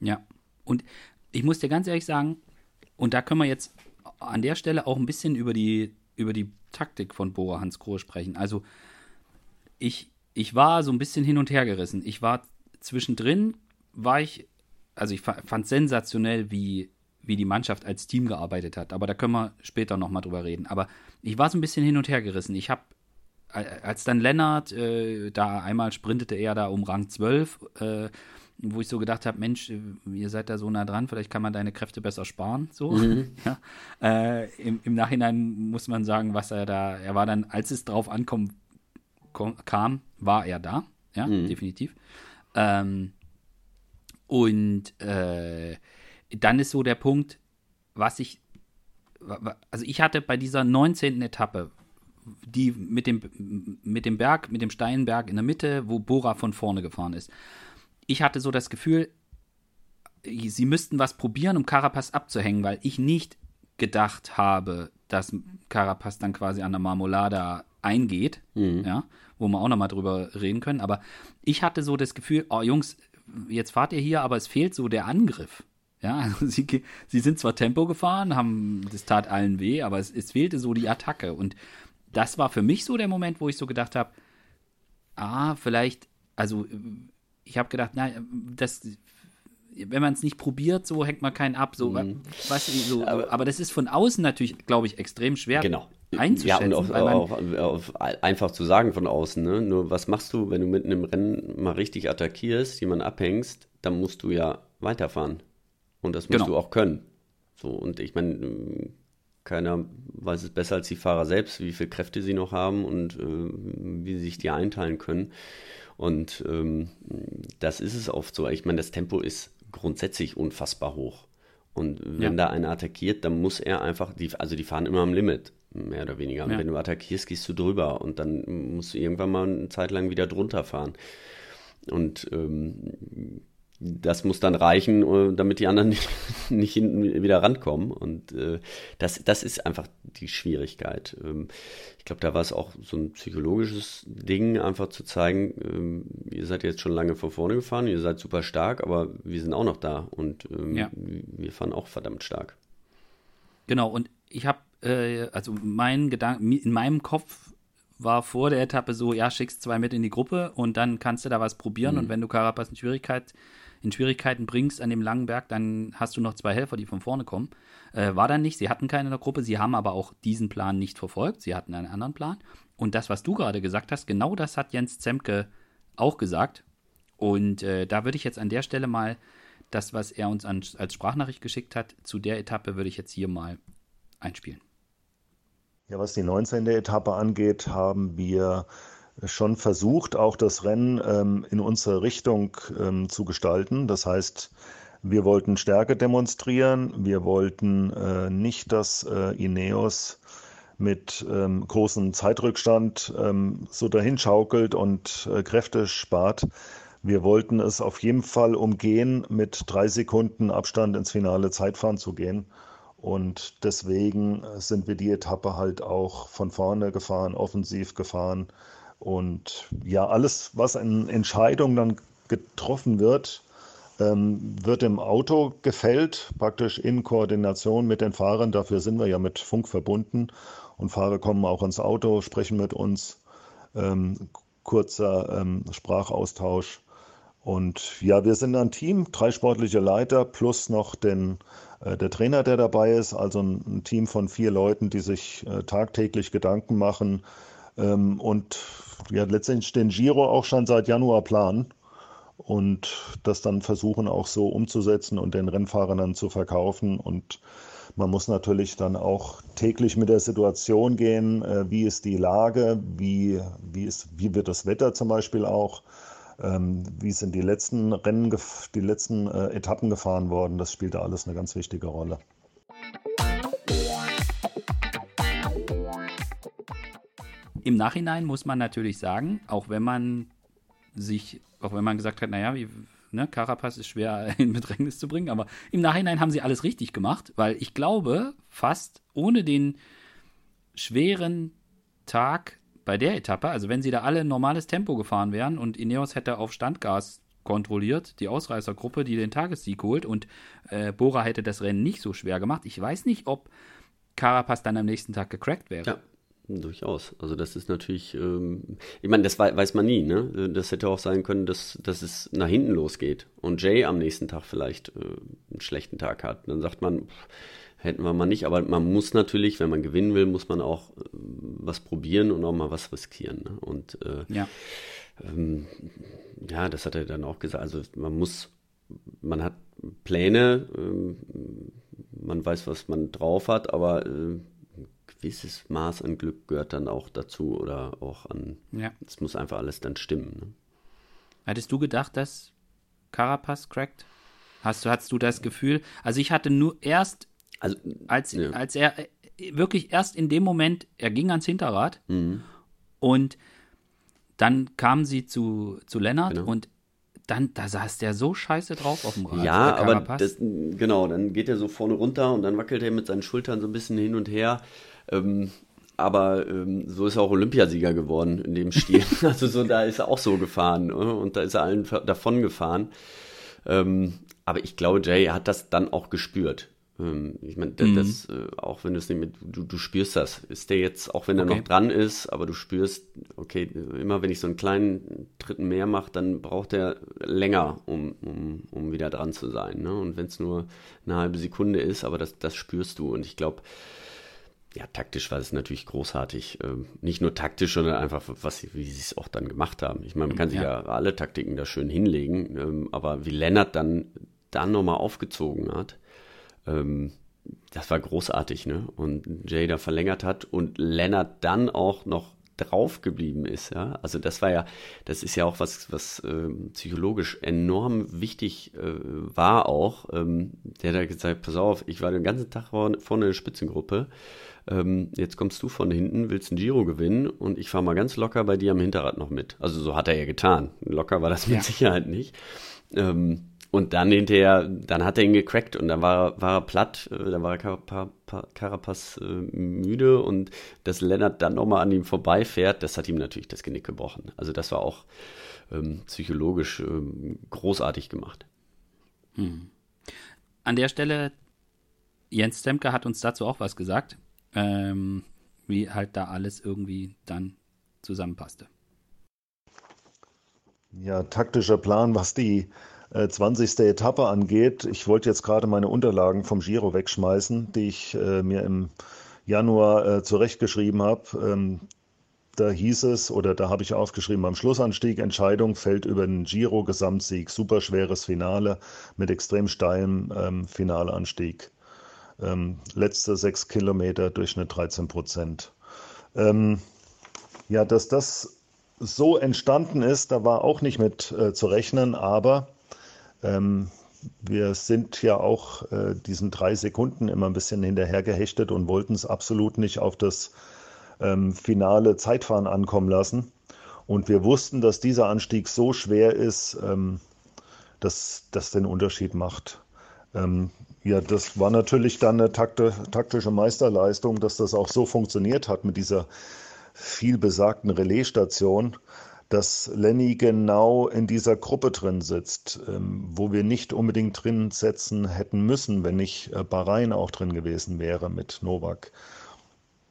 Ja, und ich muss dir ganz ehrlich sagen, und da können wir jetzt an der Stelle auch ein bisschen über die, über die Taktik von Bora Hans Grohe sprechen. Also, ich, ich war so ein bisschen hin und her gerissen. Ich war zwischendrin, war ich, also ich fand sensationell, wie, wie die Mannschaft als Team gearbeitet hat. Aber da können wir später nochmal drüber reden. Aber ich war so ein bisschen hin und her gerissen. Ich habe, als dann Lennart, äh, da einmal sprintete er da um Rang 12, äh, wo ich so gedacht habe, Mensch, ihr seid da so nah dran, vielleicht kann man deine Kräfte besser sparen. So. Mhm. Ja. Äh, im, im, Nachhinein muss man sagen, was er da, er war dann, als es drauf ankommen kam, war er da. Ja, mhm. definitiv. Ähm, und äh, dann ist so der Punkt, was ich, also ich hatte bei dieser 19. Etappe, die mit dem, mit dem Berg, mit dem steilen Berg in der Mitte, wo Bora von vorne gefahren ist. Ich hatte so das Gefühl, sie müssten was probieren, um Carapaz abzuhängen, weil ich nicht gedacht habe, dass Carapaz dann quasi an der Marmolada eingeht, mhm. ja, wo wir auch nochmal drüber reden können. Aber ich hatte so das Gefühl, oh Jungs, jetzt fahrt ihr hier, aber es fehlt so der Angriff. Ja, also sie, sie sind zwar Tempo gefahren, haben, das tat allen weh, aber es, es fehlte so die Attacke. Und das war für mich so der Moment, wo ich so gedacht habe, ah, vielleicht, also ich habe gedacht, na, das, wenn man es nicht probiert, so hängt man keinen ab, so, mhm. weißt du, so, aber, aber, das ist von außen natürlich, glaube ich, extrem schwer genau. Einzuschätzen. Ja, und auf, auf, auf, einfach zu sagen von außen, ne? Nur was machst du, wenn du mitten im Rennen mal richtig attackierst, jemanden abhängst, dann musst du ja weiterfahren. Und das musst genau. du auch können. So, und ich meine, keiner weiß es besser als die Fahrer selbst, wie viele Kräfte sie noch haben und äh, wie sie sich die einteilen können. Und ähm, das ist es oft so. Ich meine, das Tempo ist grundsätzlich unfassbar hoch. Und wenn ja. da einer attackiert, dann muss er einfach, die, also die fahren immer am Limit, mehr oder weniger. Und ja. wenn du attackierst, gehst du drüber und dann musst du irgendwann mal eine Zeit lang wieder drunter fahren. Und ähm, das muss dann reichen, äh, damit die anderen nicht, nicht hinten wieder rankommen. Und äh, das, das ist einfach die Schwierigkeit. Ähm, ich glaube, da war es auch so ein psychologisches Ding, einfach zu zeigen, ähm, ihr seid jetzt schon lange vor vorne gefahren, ihr seid super stark, aber wir sind auch noch da und ähm, ja. wir fahren auch verdammt stark. Genau, und ich habe, äh, also mein Gedanke, in meinem Kopf war vor der Etappe so, ja, schickst zwei mit in die Gruppe und dann kannst du da was probieren. Mhm. Und wenn du Carapaz in Schwierigkeit in Schwierigkeiten bringst an dem langen Berg, dann hast du noch zwei Helfer, die von vorne kommen. Äh, war dann nicht, sie hatten keine in der Gruppe, sie haben aber auch diesen Plan nicht verfolgt, sie hatten einen anderen Plan. Und das, was du gerade gesagt hast, genau das hat Jens Zemke auch gesagt. Und äh, da würde ich jetzt an der Stelle mal das, was er uns an, als Sprachnachricht geschickt hat, zu der Etappe würde ich jetzt hier mal einspielen. Ja, was die 19. Etappe angeht, haben wir schon versucht, auch das Rennen ähm, in unsere Richtung ähm, zu gestalten. Das heißt, wir wollten Stärke demonstrieren. Wir wollten äh, nicht, dass äh, Ineos mit ähm, großem Zeitrückstand ähm, so dahin schaukelt und äh, Kräfte spart. Wir wollten es auf jeden Fall umgehen, mit drei Sekunden Abstand ins finale Zeitfahren zu gehen. Und deswegen sind wir die Etappe halt auch von vorne gefahren, offensiv gefahren, und ja, alles, was an Entscheidungen dann getroffen wird, ähm, wird im Auto gefällt, praktisch in Koordination mit den Fahrern. Dafür sind wir ja mit Funk verbunden. Und Fahrer kommen auch ins Auto, sprechen mit uns. Ähm, kurzer ähm, Sprachaustausch. Und ja, wir sind ein Team, drei sportliche Leiter plus noch den, äh, der Trainer, der dabei ist. Also ein, Team von vier Leuten, die sich äh, tagtäglich Gedanken machen, ähm, und ja, letztendlich den Giro auch schon seit Januar planen und das dann versuchen auch so umzusetzen und den Rennfahrern dann zu verkaufen. Und man muss natürlich dann auch täglich mit der Situation gehen, äh, wie ist die Lage, wie, wie, ist, wie wird das Wetter zum Beispiel auch, wie sind die letzten Rennen, die letzten äh, Etappen gefahren worden. Das spielt da alles eine ganz wichtige Rolle. Im Nachhinein muss man natürlich sagen, auch wenn man sich, auch wenn man gesagt hat, naja, wie, ne, Carapaz ist schwer in Bedrängnis zu bringen, aber im Nachhinein haben sie alles richtig gemacht, weil ich glaube, fast ohne den schweren Tag bei der Etappe, also wenn sie da alle normales Tempo gefahren wären und Ineos hätte auf Standgas kontrolliert, die Ausreißergruppe, die den Tagessieg holt und äh, Bora hätte das Rennen nicht so schwer gemacht. Ich weiß nicht, ob Carapaz dann am nächsten Tag gecrackt wäre. Ja. Durchaus. Also das ist natürlich, ähm, ich meine, das weiß man nie, ne? Das hätte auch sein können, dass, dass es nach hinten losgeht und Jay am nächsten Tag vielleicht äh, einen schlechten Tag hat. Dann sagt man, pff, hätten wir mal nicht, aber man muss natürlich, wenn man gewinnen will, muss man auch äh, was probieren und auch mal was riskieren. Ne? Und äh, ja. Ähm, ja, das hat er dann auch gesagt. Also man muss, man hat Pläne, ähm, man weiß, was man drauf hat, aber äh, gewisses Maß an Glück gehört dann auch dazu oder auch an. Ja. Es muss einfach alles dann stimmen. Ne? Hattest du gedacht, dass Carapaz crackt? Hast du, hattest du das Gefühl? Also ich hatte nur erst, also, als, ja. als er äh, wirklich erst in dem Moment, er ging ans Hinterrad mhm. und dann kamen sie zu, zu Lennart genau. und dann, da saß der so scheiße drauf auf dem Rad. Ja, aber das, genau, dann geht er so vorne runter und dann wackelt er mit seinen Schultern so ein bisschen hin und her. Ähm, aber ähm, so ist er auch Olympiasieger geworden in dem Stil. also so, da ist er auch so gefahren ne? und da ist er allen davon gefahren. Ähm, aber ich glaube, Jay hat das dann auch gespürt. Ähm, ich meine, mhm. das, äh, auch wenn du es nicht mit, du, du spürst das. Ist der jetzt, auch wenn er okay. noch dran ist, aber du spürst, okay, immer wenn ich so einen kleinen Dritten mehr mache, dann braucht er länger, um, um, um wieder dran zu sein. Ne? Und wenn es nur eine halbe Sekunde ist, aber das, das spürst du. Und ich glaube, ja, taktisch war es natürlich großartig. Ähm, nicht nur taktisch, sondern einfach, was, wie sie es auch dann gemacht haben. Ich meine, man kann sich ja, ja alle Taktiken da schön hinlegen, ähm, aber wie Lennart dann, dann nochmal aufgezogen hat, ähm, das war großartig, ne? Und Jay da verlängert hat und Lennart dann auch noch drauf geblieben ist, ja. Also das war ja, das ist ja auch was, was äh, psychologisch enorm wichtig äh, war auch. Ähm, der hat da gesagt, pass auf, ich war den ganzen Tag vorne in der Spitzengruppe. Ähm, jetzt kommst du von hinten, willst ein Giro gewinnen und ich fahre mal ganz locker bei dir am Hinterrad noch mit. Also so hat er ja getan. Locker war das mit ja. Sicherheit nicht. Ähm, und dann hinterher, dann hat er ihn gecrackt und dann war, war er platt, äh, dann war Carapaz äh, müde und dass Lennart dann nochmal an ihm vorbeifährt, das hat ihm natürlich das Genick gebrochen. Also das war auch ähm, psychologisch ähm, großartig gemacht. Hm. An der Stelle, Jens Stemke hat uns dazu auch was gesagt, ähm, wie halt da alles irgendwie dann zusammenpasste. Ja, taktischer Plan, was die 20. Äh, Etappe angeht. Ich wollte jetzt gerade meine Unterlagen vom Giro wegschmeißen, die ich äh, mir im Januar äh, zurechtgeschrieben habe. Ähm, da hieß es, oder da habe ich aufgeschrieben, beim Schlussanstieg Entscheidung fällt über den Giro-Gesamtsieg. Superschweres Finale mit extrem steilem ähm, Finaleanstieg. Ähm, letzte sechs Kilometer Durchschnitt 13 Prozent. Ähm, ja, dass das so entstanden ist, da war auch nicht mit äh, zu rechnen, aber ähm, wir sind ja auch äh, diesen drei Sekunden immer ein bisschen hinterhergehechtet und wollten es absolut nicht auf das ähm, finale Zeitfahren ankommen lassen. Und wir wussten, dass dieser Anstieg so schwer ist, ähm, dass das den Unterschied macht. Ähm, ja, das war natürlich dann eine takte, taktische Meisterleistung, dass das auch so funktioniert hat mit dieser viel besagten Relaisstation dass Lenny genau in dieser Gruppe drin sitzt, ähm, wo wir nicht unbedingt drin setzen hätten müssen, wenn nicht äh, Bahrain auch drin gewesen wäre mit Novak.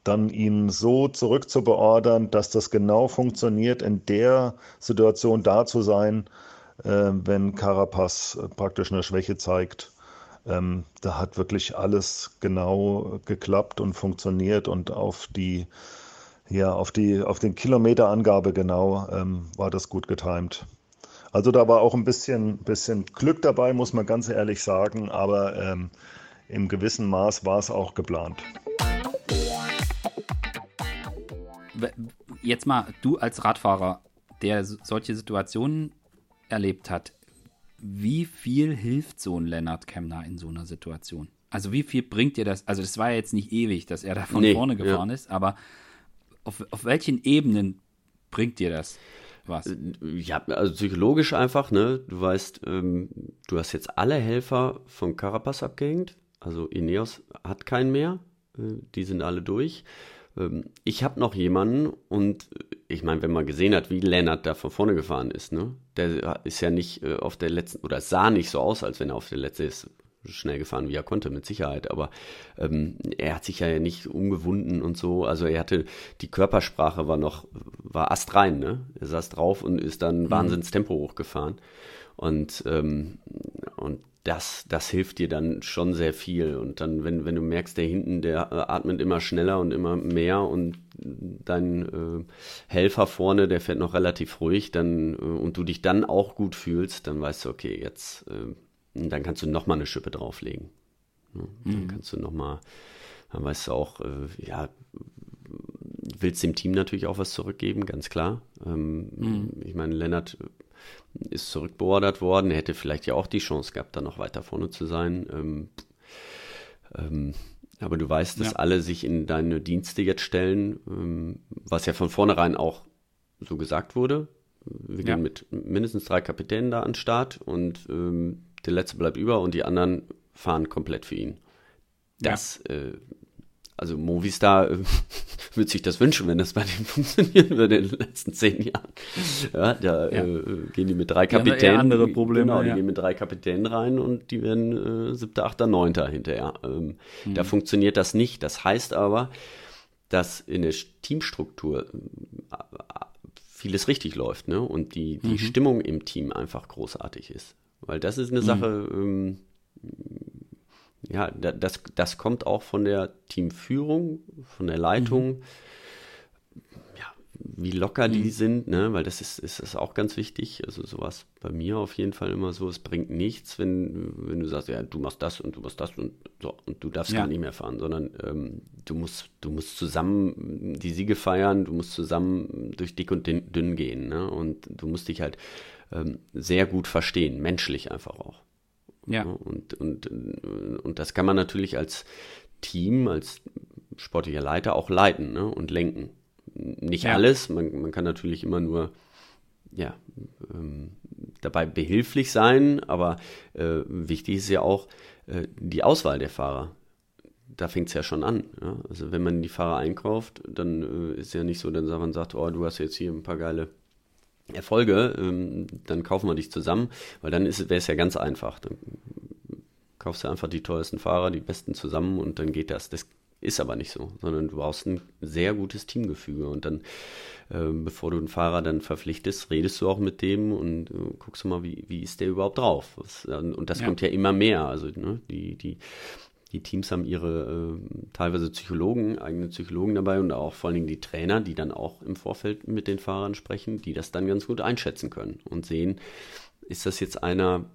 Dann ihn so zurückzubeordern, dass das genau funktioniert, in der Situation da zu sein, äh, wenn Carapaz äh, praktisch eine Schwäche zeigt. Ähm, da hat wirklich alles genau geklappt und funktioniert und auf die ja, auf, die, auf den Kilometerangabe genau ähm, war das gut getimt. Also da war auch ein bisschen, bisschen Glück dabei, muss man ganz ehrlich sagen, aber ähm, im gewissen Maß war es auch geplant. Jetzt mal, du als Radfahrer, der solche Situationen erlebt hat, wie viel hilft so ein Lennart Kemner in so einer Situation? Also wie viel bringt dir das? Also das war ja jetzt nicht ewig, dass er da von nee, vorne gefahren ja. ist, aber auf, auf welchen Ebenen bringt dir das was? Äh, ja, also psychologisch einfach, ne? Du weißt, ähm, du hast jetzt alle Helfer von Carapaz abgehängt. Also Ineos hat keinen mehr. Äh, die sind alle durch. Ähm, ich habe noch jemanden und äh, ich meine, wenn man gesehen hat, wie Lennart da von vorne gefahren ist, ne? Der ist ja nicht auf der letzten, oder sah nicht so aus, als wenn er auf der letzten ist schnell gefahren, wie er konnte, mit Sicherheit. Aber ähm, er hat sich ja nicht umgewunden und so. Also er hatte, die Körpersprache war noch, war astrein, ne? Er saß drauf und ist dann mhm. Wahnsinnstempo hochgefahren. Und, ähm, und das, das hilft dir dann schon sehr viel. Und dann, wenn, wenn du merkst, der hinten, der äh, atmet immer schneller und immer mehr und dein äh, Helfer vorne, der fährt noch relativ ruhig, dann äh, und du dich dann auch gut fühlst, dann weißt du, okay, jetzt äh, und dann kannst du nochmal eine Schippe drauflegen. Ne? Dann mhm. kannst du nochmal, dann weißt du auch, äh, ja, willst dem Team natürlich auch was zurückgeben, ganz klar. Ähm, mhm. Ich meine, Lennart ist zurückbeordert worden, hätte vielleicht ja auch die Chance gehabt, da noch weiter vorne zu sein. Ähm, ähm, aber du weißt, dass ja. alle sich in deine Dienste jetzt stellen, was ja von vornherein auch so gesagt wurde. Wir ja. gehen mit mindestens drei Kapitänen da an den Start und der letzte bleibt über und die anderen fahren komplett für ihn. Das, ja. äh, also Movistar äh, würde sich das wünschen, wenn das bei denen funktionieren würde in den letzten zehn Jahren. Ja, da ja. Äh, gehen die mit drei Kapitänen. andere Probleme. Genau, die ja. gehen mit drei Kapitänen rein und die werden äh, siebter, achter, neunter hinterher. Ähm, mhm. Da funktioniert das nicht. Das heißt aber, dass in der Teamstruktur äh, vieles richtig läuft, ne? Und die, die mhm. Stimmung im Team einfach großartig ist. Weil das ist eine mhm. Sache, ähm, ja, das, das kommt auch von der Teamführung, von der Leitung. Mhm. Ja, wie locker mhm. die sind, ne? weil das ist, ist das auch ganz wichtig. Also sowas bei mir auf jeden Fall immer so, es bringt nichts, wenn, wenn du sagst, ja, du machst das und du machst das und so und du darfst ja. gar nicht mehr fahren, sondern ähm, du musst, du musst zusammen die Siege feiern, du musst zusammen durch dick und dünn gehen, ne? Und du musst dich halt ähm, sehr gut verstehen, menschlich einfach auch. Ja. Und, und, und das kann man natürlich als Team, als sportlicher Leiter auch leiten ne? und lenken. Nicht ja. alles, man, man kann natürlich immer nur ja, ähm, dabei behilflich sein, aber äh, wichtig ist ja auch äh, die Auswahl der Fahrer. Da fängt es ja schon an. Ja? Also wenn man die Fahrer einkauft, dann äh, ist ja nicht so, dass man sagt, oh, du hast jetzt hier ein paar geile Erfolge, ähm, dann kaufen wir dich zusammen, weil dann wäre es ja ganz einfach. Dann kaufst du einfach die teuersten Fahrer, die besten zusammen und dann geht das. Das ist aber nicht so, sondern du brauchst ein sehr gutes Teamgefüge und dann, äh, bevor du einen Fahrer dann verpflichtest, redest du auch mit dem und äh, guckst du mal, wie, wie ist der überhaupt drauf? Was, und das ja. kommt ja immer mehr. Also ne, die, die, die Teams haben ihre äh, teilweise Psychologen, eigene Psychologen dabei und auch vor allen Dingen die Trainer, die dann auch im Vorfeld mit den Fahrern sprechen, die das dann ganz gut einschätzen können und sehen, ist das jetzt einer,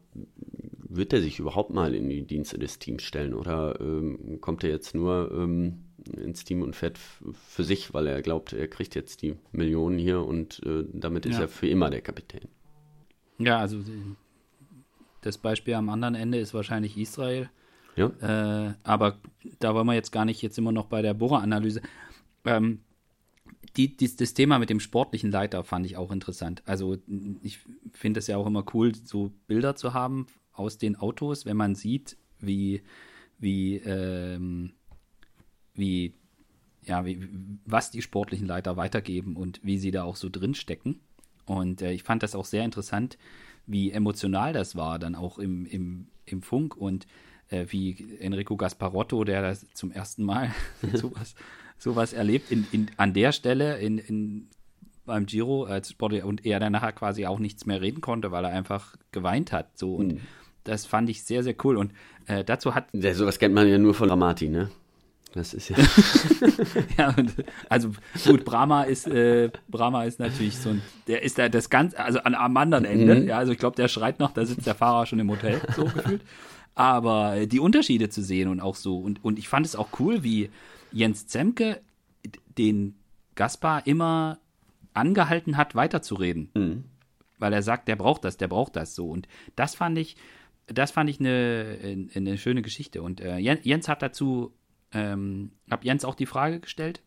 wird er sich überhaupt mal in die Dienste des Teams stellen oder ähm, kommt er jetzt nur ähm, ins Team und fährt für sich, weil er glaubt, er kriegt jetzt die Millionen hier und äh, damit ist ja. er für immer der Kapitän. Ja, also das Beispiel am anderen Ende ist wahrscheinlich Israel. Ja. Äh, aber da wollen wir jetzt gar nicht, jetzt immer noch bei der Bohrer-Analyse. Ähm, die, die, das Thema mit dem sportlichen Leiter fand ich auch interessant. Also ich finde es ja auch immer cool, so Bilder zu haben aus den Autos, wenn man sieht, wie, wie, ähm, wie, ja, wie, was die sportlichen Leiter weitergeben und wie sie da auch so drin stecken. Und äh, ich fand das auch sehr interessant, wie emotional das war, dann auch im, im, im Funk und äh, wie Enrico Gasparotto, der das zum ersten Mal sowas sowas erlebt. In, in, an der Stelle in, in, beim Giro als Sportler und er dann nachher quasi auch nichts mehr reden konnte, weil er einfach geweint hat. So und mhm. das fand ich sehr, sehr cool. Und äh, dazu hat. Ja, sowas kennt man ja nur von Ramati, ne? Das ist ja. ja, also gut, Brahma ist, äh, Brahma ist natürlich so ein, der ist da das ganz, also an, am anderen Ende, mhm. ja, also ich glaube, der schreit noch, da sitzt der Fahrer schon im Hotel, so gefühlt. Aber die Unterschiede zu sehen und auch so, und, und ich fand es auch cool, wie, Jens Zemke den Gaspar immer angehalten hat, weiterzureden. Mhm. Weil er sagt, der braucht das, der braucht das so. Und das fand ich, das fand ich eine, eine schöne Geschichte. Und äh, Jens hat dazu, ähm, hab Jens auch die Frage gestellt.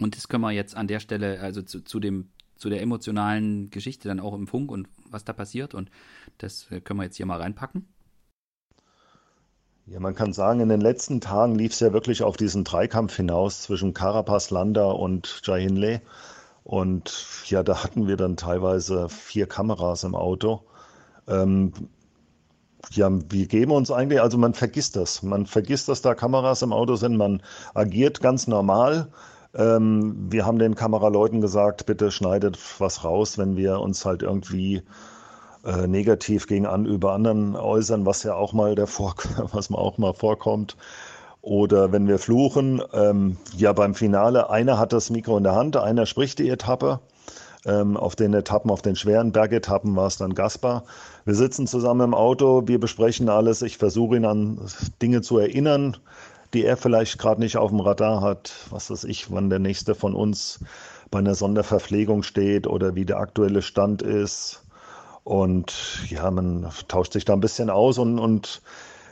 Und das können wir jetzt an der Stelle, also zu, zu dem, zu der emotionalen Geschichte dann auch im Funk und was da passiert. Und das äh, können wir jetzt hier mal reinpacken. Ja, man kann sagen, in den letzten Tagen lief es ja wirklich auf diesen Dreikampf hinaus zwischen Carapaz, Landa und Jai Hindley. Und ja, da hatten wir dann teilweise vier Kameras im Auto. Ähm, ja, wir geben uns eigentlich, also man vergisst das. Man vergisst, dass da Kameras im Auto sind. Man agiert ganz normal. Ähm, wir haben den Kameraleuten gesagt, bitte schneidet was raus, wenn wir uns halt irgendwie äh, negativ gegen an, über anderen äußern, was ja auch mal der was man auch mal vorkommt. Oder wenn wir fluchen, ähm, ja beim Finale, einer hat das Mikro in der Hand, einer spricht die Etappe. Ähm, auf den Etappen, auf den schweren Bergetappen war es dann Gaspar. Wir sitzen zusammen im Auto, wir besprechen alles. Ich versuche ihn an Dinge zu erinnern, die er vielleicht gerade nicht auf dem Radar hat. Was weiß ich, wann der nächste von uns bei einer Sonderverpflegung steht oder wie der aktuelle Stand ist. Und ja, man tauscht sich da ein bisschen aus und, und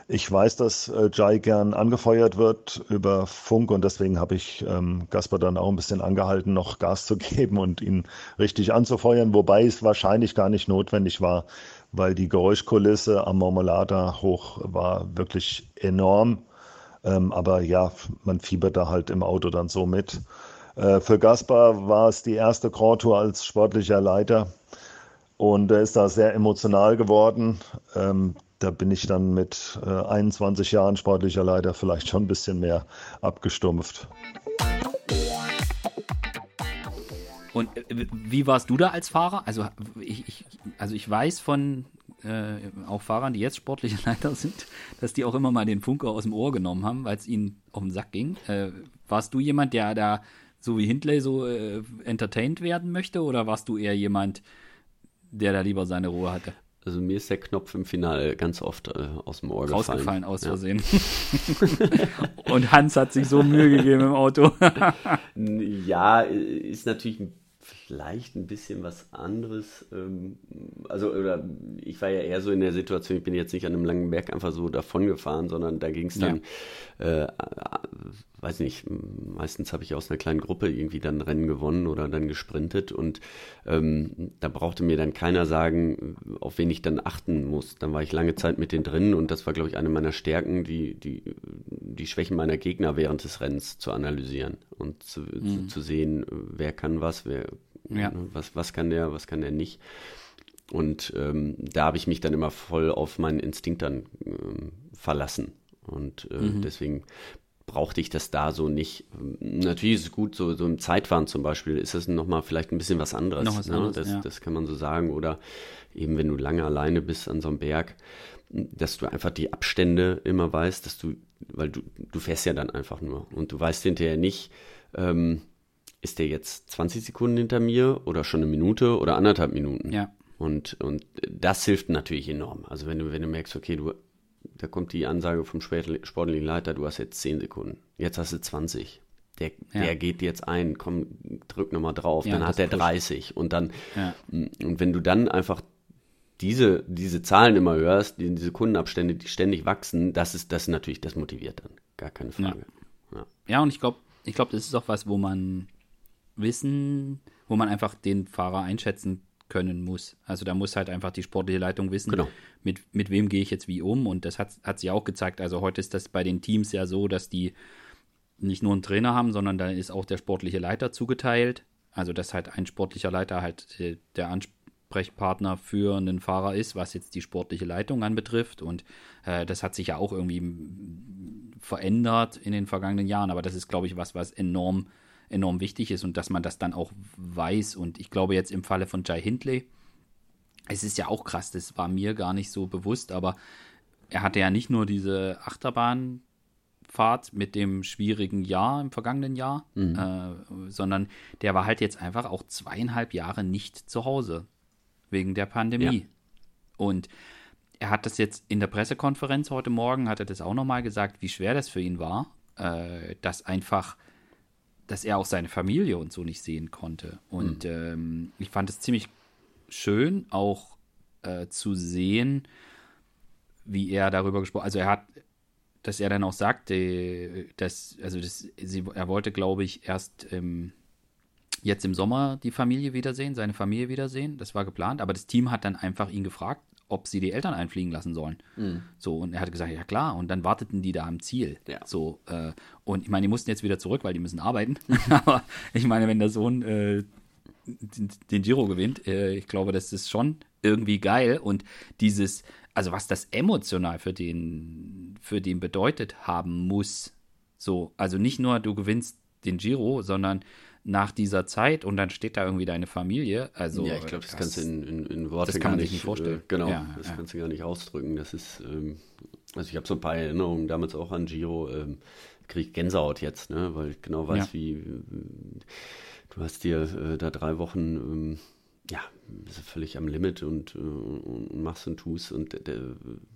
ich weiß, dass äh, Jai gern angefeuert wird über Funk und deswegen habe ich ähm, Gasper dann auch ein bisschen angehalten, noch Gas zu geben und ihn richtig anzufeuern, wobei es wahrscheinlich gar nicht notwendig war, weil die Geräuschkulisse am Marmelada hoch war wirklich enorm. Ähm, aber ja, man fiebert da halt im Auto dann so mit. Äh, für Gaspar war es die erste Grand Tour als sportlicher Leiter. Und er ist da sehr emotional geworden. Ähm, da bin ich dann mit äh, 21 Jahren sportlicher Leiter vielleicht schon ein bisschen mehr abgestumpft. Und äh, wie warst du da als Fahrer? Also ich, ich also ich weiß von äh, auch Fahrern, die jetzt sportliche Leiter sind, dass die auch immer mal den Funker aus dem Ohr genommen haben, weil es ihnen auf den Sack ging. Äh, warst du jemand, der da so wie Hindley so äh, entertained werden möchte? Oder warst du eher jemand, der da lieber seine Ruhe hatte? Also mir ist der Knopf im Finale ganz oft äh, aus dem Ohr Rausgefallen aus ja. Versehen. Und Hans hat sich so Mühe gegeben im Auto. ja, ist natürlich ein vielleicht ein bisschen was anderes. Ähm, also, oder ich war ja eher so in der Situation, ich bin jetzt nicht an einem langen Berg einfach so davon gefahren, sondern da ging es dann, ja. äh, weiß nicht, meistens habe ich aus einer kleinen Gruppe irgendwie dann Rennen gewonnen oder dann gesprintet und ähm, da brauchte mir dann keiner sagen, auf wen ich dann achten muss. Dann war ich lange Zeit mit denen drin und das war, glaube ich, eine meiner Stärken, die, die, die Schwächen meiner Gegner während des Rennens zu analysieren und zu, mhm. zu, zu sehen, wer kann was, wer ja. Was, was kann der, was kann der nicht. Und ähm, da habe ich mich dann immer voll auf meinen Instinkt dann ähm, verlassen. Und äh, mhm. deswegen brauchte ich das da so nicht. Natürlich ist es gut, so, so im Zeitfahren zum Beispiel ist das nochmal vielleicht ein bisschen was anderes. Noch was ne? anderes das, ja. das kann man so sagen. Oder eben, wenn du lange alleine bist an so einem Berg, dass du einfach die Abstände immer weißt, dass du, weil du, du fährst ja dann einfach nur und du weißt hinterher nicht, ähm, ist der jetzt 20 Sekunden hinter mir oder schon eine Minute oder anderthalb Minuten? Ja. Und, und das hilft natürlich enorm. Also wenn du, wenn du merkst, okay, du, da kommt die Ansage vom sportlichen Leiter, du hast jetzt 10 Sekunden, jetzt hast du 20. Der, ja. der geht jetzt ein, komm, drück nochmal drauf, ja, dann hat er 30 und dann, ja. und wenn du dann einfach diese, diese Zahlen immer hörst, die, diese Kundenabstände, die ständig wachsen, das ist, das natürlich, das motiviert dann, gar keine Frage. Ja, und ich glaube, ich glaube, das ist auch was, wo man wissen, wo man einfach den Fahrer einschätzen können muss. Also da muss halt einfach die sportliche Leitung wissen, genau. mit, mit wem gehe ich jetzt wie um. Und das hat, hat sie auch gezeigt. Also heute ist das bei den Teams ja so, dass die nicht nur einen Trainer haben, sondern da ist auch der sportliche Leiter zugeteilt. Also dass halt ein sportlicher Leiter halt äh, der Ansprechpartner für einen Fahrer ist, was jetzt die sportliche Leitung anbetrifft. Und äh, das hat sich ja auch irgendwie verändert in den vergangenen Jahren. Aber das ist, glaube ich, was, was enorm enorm wichtig ist und dass man das dann auch weiß. Und ich glaube jetzt im Falle von Jai Hindley, es ist ja auch krass, das war mir gar nicht so bewusst, aber er hatte ja nicht nur diese Achterbahnfahrt mit dem schwierigen Jahr im vergangenen Jahr, mhm. äh, sondern der war halt jetzt einfach auch zweieinhalb Jahre nicht zu Hause wegen der Pandemie. Ja. Und er hat das jetzt in der Pressekonferenz heute Morgen, hat er das auch nochmal gesagt, wie schwer das für ihn war, äh, dass einfach dass er auch seine Familie und so nicht sehen konnte. Und mhm. ähm, ich fand es ziemlich schön, auch äh, zu sehen, wie er darüber gesprochen hat. Also er hat, dass er dann auch sagte, dass, also das, sie, er wollte, glaube ich, erst ähm, jetzt im Sommer die Familie wiedersehen, seine Familie wiedersehen. Das war geplant, aber das Team hat dann einfach ihn gefragt, ob sie die Eltern einfliegen lassen sollen. Mhm. So, und er hat gesagt, ja klar, und dann warteten die da am Ziel. Ja. So, äh, und ich meine, die mussten jetzt wieder zurück, weil die müssen arbeiten. Aber ich meine, wenn der Sohn äh, den, Giro gewinnt, äh, ich glaube, das ist schon irgendwie geil. Und dieses, also was das emotional für den, für den bedeutet haben muss. So, also nicht nur du gewinnst den Giro, sondern nach dieser Zeit und dann steht da irgendwie deine Familie. Also, ja, ich glaube, das, das, kannst du in, in, in Worte das kann man sich nicht vorstellen. Äh, genau, ja, das ja. kannst du gar nicht ausdrücken. Das ist, ähm, also ich habe so ein paar Erinnerungen damals auch an Giro. Ähm, kriege Gänsehaut jetzt, ne? weil ich genau weiß, ja. wie äh, du hast dir äh, da drei Wochen ähm, ja, bist du völlig am Limit und, äh, und machst und tust und äh,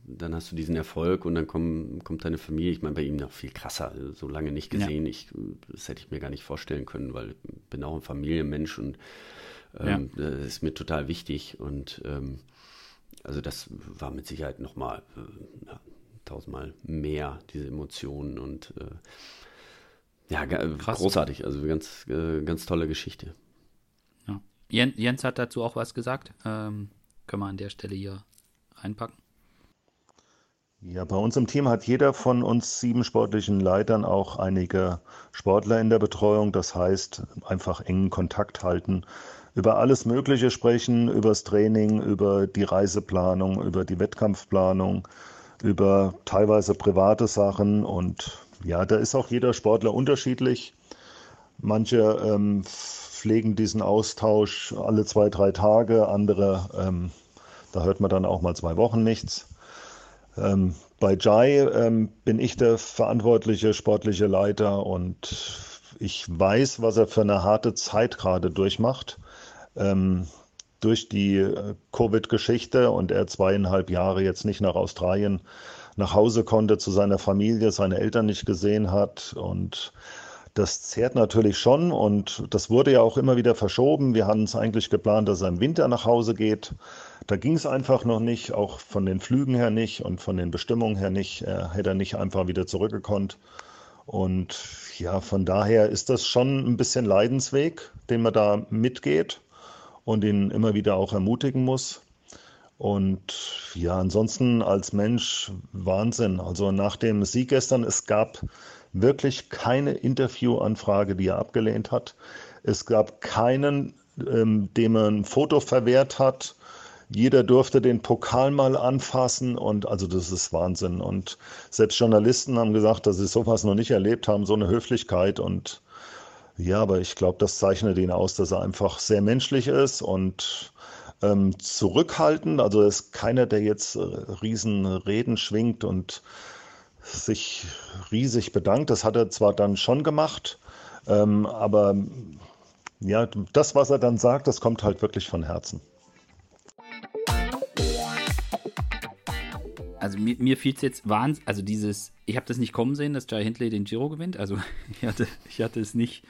dann hast du diesen Erfolg und dann komm, kommt deine Familie. Ich meine, bei ihm noch viel krasser, so lange nicht gesehen. Ja. Ich, das hätte ich mir gar nicht vorstellen können, weil ich bin auch ein Familienmensch und ähm, ja. das ist mir total wichtig und ähm, also das war mit Sicherheit nochmal äh, tausendmal mehr, diese Emotionen und äh, ja, Krass. großartig, also ganz, äh, ganz tolle Geschichte. Jens hat dazu auch was gesagt. Ähm, können wir an der Stelle hier reinpacken. Ja, bei uns im Team hat jeder von uns sieben sportlichen Leitern auch einige Sportler in der Betreuung. Das heißt, einfach engen Kontakt halten, über alles Mögliche sprechen, über das Training, über die Reiseplanung, über die Wettkampfplanung, über teilweise private Sachen. Und ja, da ist auch jeder Sportler unterschiedlich. Manche ähm, pflegen diesen Austausch alle zwei, drei Tage. Andere, ähm, da hört man dann auch mal zwei Wochen nichts. Ähm, bei Jai ähm, bin ich der verantwortliche sportliche Leiter und ich weiß, was er für eine harte Zeit gerade durchmacht. Ähm, durch die äh, Covid-Geschichte und er zweieinhalb Jahre jetzt nicht nach Australien nach Hause konnte zu seiner Familie, seine Eltern nicht gesehen hat und das zehrt natürlich schon und das wurde ja auch immer wieder verschoben. Wir hatten es eigentlich geplant, dass er im Winter nach Hause geht. Da ging es einfach noch nicht, auch von den Flügen her nicht und von den Bestimmungen her nicht. Er hätte nicht einfach wieder zurückgekonnt. Und ja, von daher ist das schon ein bisschen Leidensweg, den man da mitgeht und ihn immer wieder auch ermutigen muss. Und ja, ansonsten als Mensch Wahnsinn. Also nach dem Sieg gestern, es gab wirklich keine Interviewanfrage, die er abgelehnt hat. Es gab keinen, ähm, dem er ein Foto verwehrt hat. Jeder durfte den Pokal mal anfassen und also das ist Wahnsinn. Und selbst Journalisten haben gesagt, dass sie sowas noch nicht erlebt haben, so eine Höflichkeit und ja, aber ich glaube, das zeichnet ihn aus, dass er einfach sehr menschlich ist und ähm, zurückhaltend. Also ist keiner, der jetzt äh, riesen Reden schwingt und sich riesig bedankt. Das hat er zwar dann schon gemacht, ähm, aber ja, das, was er dann sagt, das kommt halt wirklich von Herzen. Also mir, mir fiel es jetzt wahnsinnig, also dieses, ich habe das nicht kommen sehen, dass Jai Hindley den Giro gewinnt. Also ich hatte, ich hatte es nicht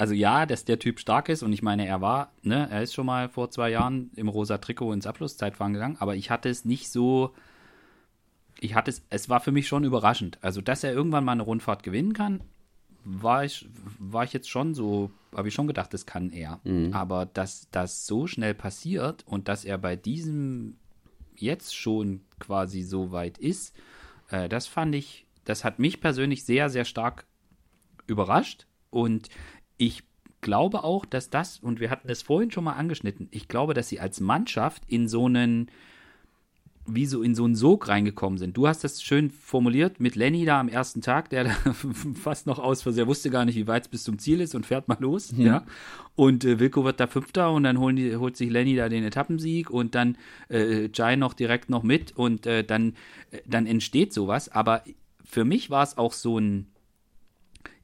also ja, dass der Typ stark ist und ich meine, er war, ne, er ist schon mal vor zwei Jahren im rosa Trikot ins Abschlusszeitfahren gegangen, aber ich hatte es nicht so, ich hatte es, es war für mich schon überraschend. Also, dass er irgendwann mal eine Rundfahrt gewinnen kann, war ich, war ich jetzt schon so, habe ich schon gedacht, das kann er. Mhm. Aber dass das so schnell passiert und dass er bei diesem jetzt schon quasi so weit ist, äh, das fand ich, das hat mich persönlich sehr, sehr stark überrascht. Und ich glaube auch, dass das, und wir hatten es vorhin schon mal angeschnitten, ich glaube, dass sie als Mannschaft in so einen, wie so in so einen Sog reingekommen sind. Du hast das schön formuliert mit Lenny da am ersten Tag, der da fast noch aus Versehen wusste gar nicht, wie weit es bis zum Ziel ist und fährt mal los. Mhm. Ja. Und äh, Wilko wird da Fünfter und dann die, holt sich Lenny da den Etappensieg und dann äh, Jai noch direkt noch mit und äh, dann, äh, dann entsteht sowas. Aber für mich war es auch so ein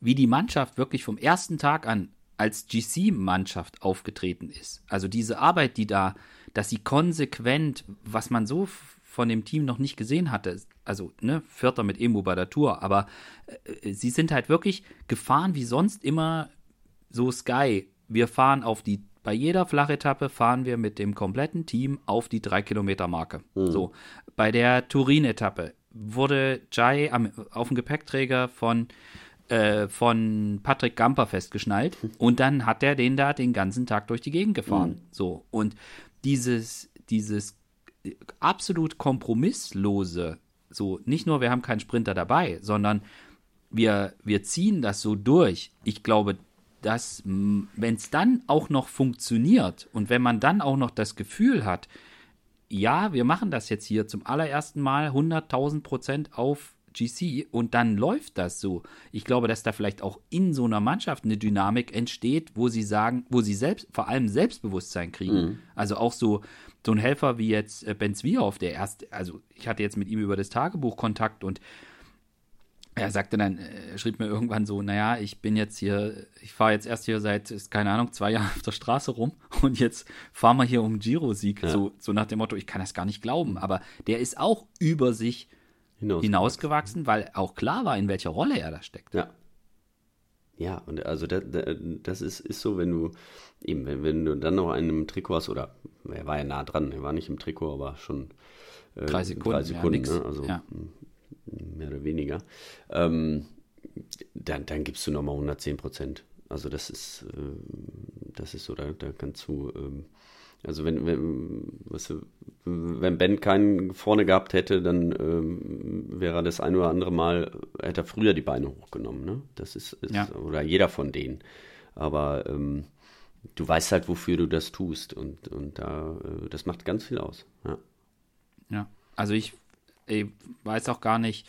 wie die Mannschaft wirklich vom ersten Tag an als GC-Mannschaft aufgetreten ist. Also diese Arbeit, die da, dass sie konsequent, was man so von dem Team noch nicht gesehen hatte, also ne, Vierter mit Emo bei der Tour, aber äh, sie sind halt wirklich gefahren wie sonst immer so Sky. Wir fahren auf die, bei jeder Flachetappe fahren wir mit dem kompletten Team auf die 3-Kilometer-Marke. Mhm. So, bei der Turin-Etappe wurde Jai am, auf dem Gepäckträger von äh, von Patrick Gamper festgeschnallt und dann hat er den da den ganzen Tag durch die Gegend gefahren. Mhm. So und dieses dieses absolut kompromisslose, so nicht nur wir haben keinen Sprinter dabei, sondern wir wir ziehen das so durch. Ich glaube, dass wenn es dann auch noch funktioniert und wenn man dann auch noch das Gefühl hat, ja, wir machen das jetzt hier zum allerersten Mal 100.000 Prozent auf GC und dann läuft das so. Ich glaube, dass da vielleicht auch in so einer Mannschaft eine Dynamik entsteht, wo sie sagen, wo sie selbst, vor allem Selbstbewusstsein kriegen. Mhm. Also auch so, so ein Helfer wie jetzt äh, Ben Zwiehoff, der erst, also ich hatte jetzt mit ihm über das Tagebuch Kontakt und er sagte dann, er äh, schrieb mir irgendwann so, naja, ich bin jetzt hier, ich fahre jetzt erst hier seit, keine Ahnung, zwei Jahren auf der Straße rum und jetzt fahren wir hier um Giro-Sieg. Ja. So, so nach dem Motto, ich kann das gar nicht glauben. Aber der ist auch über sich hinausgewachsen. hinausgewachsen, weil auch klar war, in welcher Rolle er da steckt. Ja. Ja, und also das, das ist, ist so, wenn du eben, wenn, wenn du dann noch einen im Trikot hast, oder er war ja nah dran, er war nicht im Trikot, aber schon äh, drei Sekunden, drei Sekunden ja, ne? also ja. mehr oder weniger, ähm, dann, dann gibst du nochmal 110 Prozent. Also das ist, äh, das ist so, da, da kannst du ähm, also wenn, wenn, weißt du, wenn Ben keinen vorne gehabt hätte, dann ähm, wäre das ein oder andere Mal, hätte er früher die Beine hochgenommen. Ne? Das ist, ist ja. oder jeder von denen. Aber ähm, du weißt halt, wofür du das tust und, und da, äh, das macht ganz viel aus. Ja, ja. also ich, ich weiß auch gar nicht,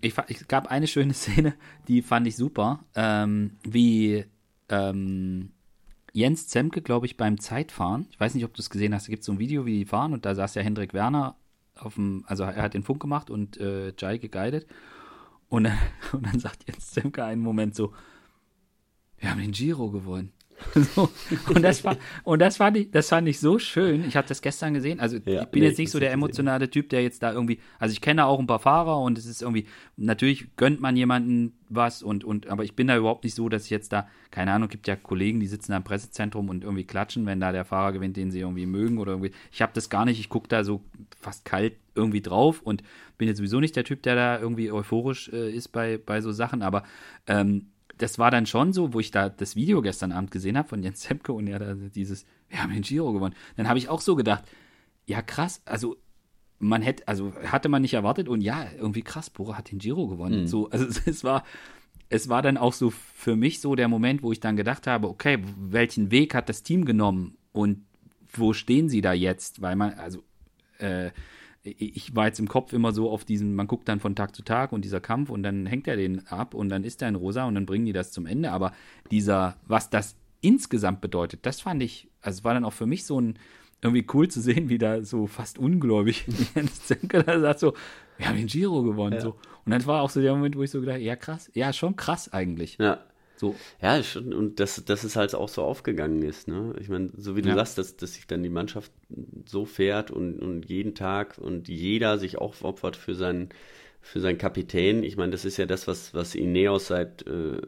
ich, es gab eine schöne Szene, die fand ich super, ähm, wie ähm, Jens Zemke, glaube ich, beim Zeitfahren. Ich weiß nicht, ob du es gesehen hast. Da gibt es so ein Video, wie die fahren und da saß ja Hendrik Werner auf dem, also er hat den Funk gemacht und äh, Jai geguidet. Und, und dann sagt Jens Zemke einen Moment so, wir haben den Giro gewonnen. So. Und, das war, und das fand ich, das fand ich so schön. Ich habe das gestern gesehen. Also Ja, ich bin nee, jetzt nicht so der emotionale Typ, der jetzt da irgendwie, also ich kenne auch ein paar Fahrer und es ist irgendwie, natürlich gönnt man jemanden was und, und, aber ich bin da überhaupt nicht so, dass ich jetzt da, keine Ahnung, gibt ja Kollegen, die sitzen da im Pressezentrum und irgendwie klatschen, wenn da der Fahrer gewinnt, den sie irgendwie mögen oder irgendwie. Ich habe das gar nicht, ich gucke da so fast kalt irgendwie drauf und bin jetzt sowieso nicht der Typ, der da irgendwie euphorisch äh, ist bei, bei so Sachen, aber ähm, das war dann schon so, wo ich da das Video gestern Abend gesehen habe von Jens Semke und er da dieses, wir haben den Giro gewonnen. Dann habe ich auch so gedacht, ja krass, also man hätte, also hatte man nicht erwartet und ja, irgendwie krass, Bora hat den Giro gewonnen. So, also es war, es war dann auch so für mich so der Moment, wo ich dann gedacht habe, okay, welchen Weg hat das Team genommen und wo stehen sie da jetzt? Weil man, also äh, ich war jetzt im Kopf immer so auf diesen, man guckt dann von Tag zu Tag und dieser Kampf und dann hängt er den ab und dann ist er in rosa und dann bringen die das zum Ende. Aber dieser, was das insgesamt bedeutet, das fand ich, also es war dann auch für mich so ein, irgendwie cool zu sehen, wie da so fast ungläubig Jens Zenke da sagt so, wir haben den Giro gewonnen. So. Und dann war auch so der Moment, wo ich so gedacht, ja krass, ja schon krass eigentlich. Ja. So, Ja, und dass, dass es halt auch so aufgegangen ist. Ne? Ich meine, so wie du Ja. sagst, dass, dass sich dann die Mannschaft so fährt und, und jeden Tag und jeder sich auch opfert für seinen, für seinen Kapitän. Ich meine, das ist ja das, was, was Ineos seit äh,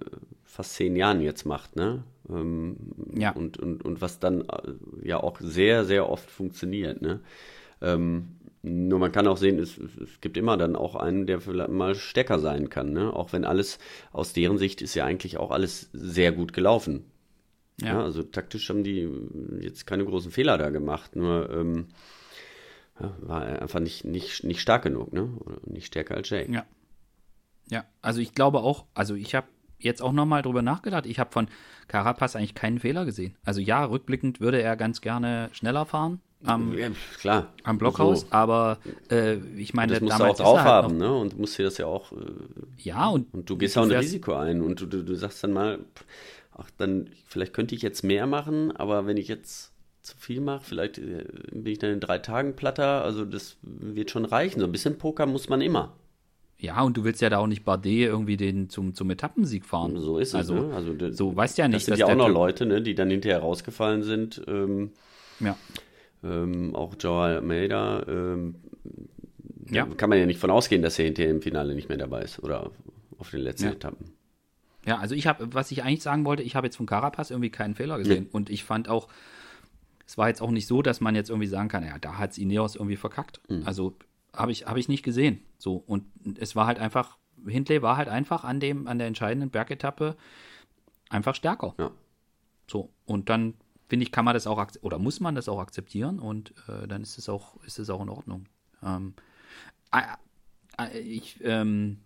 fast zehn Jahren jetzt macht. Ne? Ähm, Ja. und, und, und was dann äh, ja auch sehr, sehr oft funktioniert. Ne? Ähm, nur man kann auch sehen, es, es gibt immer dann auch einen, der vielleicht mal stärker sein kann. Ne? Auch wenn alles, aus deren Sicht ist ja eigentlich auch alles sehr gut gelaufen. Ja. ja. also taktisch haben die jetzt keine großen Fehler da gemacht, nur ähm, war einfach nicht, nicht, nicht stark genug, ne? Oder nicht stärker als Jake. Ja. Ja, also ich glaube auch, also ich habe jetzt auch nochmal drüber nachgedacht. Ich habe von Carapaz eigentlich keinen Fehler gesehen. Also ja, rückblickend würde er ganz gerne schneller fahren am, Ja, klar. am Blockhaus, So. aber äh, ich meine, Das musst du auch damals ist drauf halt haben, noch, ne? Und du musst dir das ja auch. Äh, Ja, und, und du gehst ja auch ein Risiko ein und du, du, du sagst dann mal, ach, dann, vielleicht könnte ich jetzt mehr machen, aber wenn ich jetzt zu viel mache, vielleicht äh, bin ich dann in drei Tagen platter, also das wird schon reichen. So ein bisschen Poker muss man immer. Ja, und du willst ja da auch nicht Bardet irgendwie den zum, zum Etappensieg fahren. So ist es. Also, ne? also d- so weißt ja Das nicht, sind dass ja auch noch Leute, ne, die dann hinterher rausgefallen sind. Ähm, Ja, ähm, auch Joao Almeida. Ähm, Ja. Kann man ja nicht von ausgehen, dass er hinterher im Finale nicht mehr dabei ist oder auf den letzten Ja. Etappen. ja, also ich habe, was ich eigentlich sagen wollte, ich habe jetzt von Carapaz irgendwie keinen Fehler gesehen. Und ich fand auch, es war jetzt auch nicht so, dass man jetzt irgendwie sagen kann, ja, da hat Ineos irgendwie verkackt. Mhm. Also habe ich, habe ich nicht gesehen. So, und es war halt einfach, Hindley war halt einfach an dem, an der entscheidenden Bergetappe einfach stärker. Ja. So, und dann finde ich, kann man das auch oder muss man das auch akzeptieren und äh, dann ist es auch, ist es auch in Ordnung. Ähm, ich, ähm,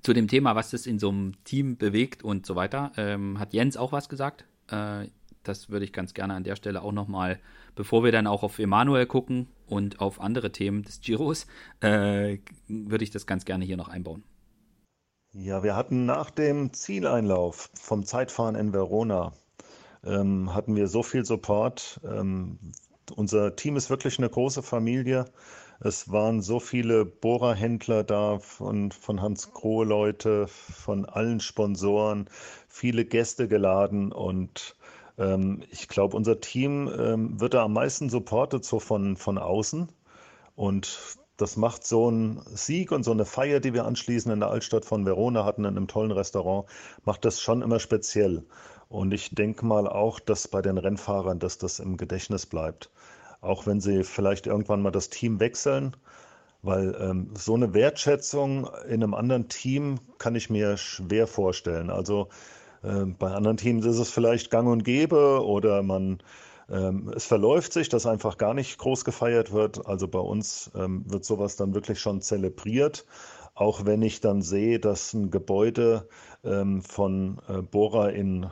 zu dem Thema, was das in so einem Team bewegt und so weiter, ähm, hat Jens auch was gesagt. Äh, das würde ich ganz gerne an der Stelle auch nochmal, bevor wir dann auch auf Emanuel gucken und auf andere Themen des Giros, äh, würde ich das ganz gerne hier noch einbauen. Ja, wir hatten nach dem Zieleinlauf vom Zeitfahren in Verona, ähm, hatten wir so viel Support. Ähm, unser Team ist wirklich eine große Familie. Es waren so viele Bohrerhändler da, von, von Hans Grohe Leute, von allen Sponsoren, viele Gäste geladen und ähm, ich glaube, unser Team ähm, wird da am meisten supportet so von, von außen. Und das macht so ein Sieg und so eine Feier, die wir anschließend in der Altstadt von Verona hatten, in einem tollen Restaurant, macht das schon immer speziell. Und ich denke mal auch, dass bei den Rennfahrern, dass das im Gedächtnis bleibt. Auch wenn sie vielleicht irgendwann mal das Team wechseln, weil ähm, so eine Wertschätzung in einem anderen Team kann ich mir schwer vorstellen. Also bei anderen Teams ist es vielleicht gang und gäbe oder man ähm, es verläuft sich, dass einfach gar nicht groß gefeiert wird. Also bei uns ähm, wird sowas dann wirklich schon zelebriert. Auch wenn ich dann sehe, dass ein Gebäude ähm, von äh, Bora in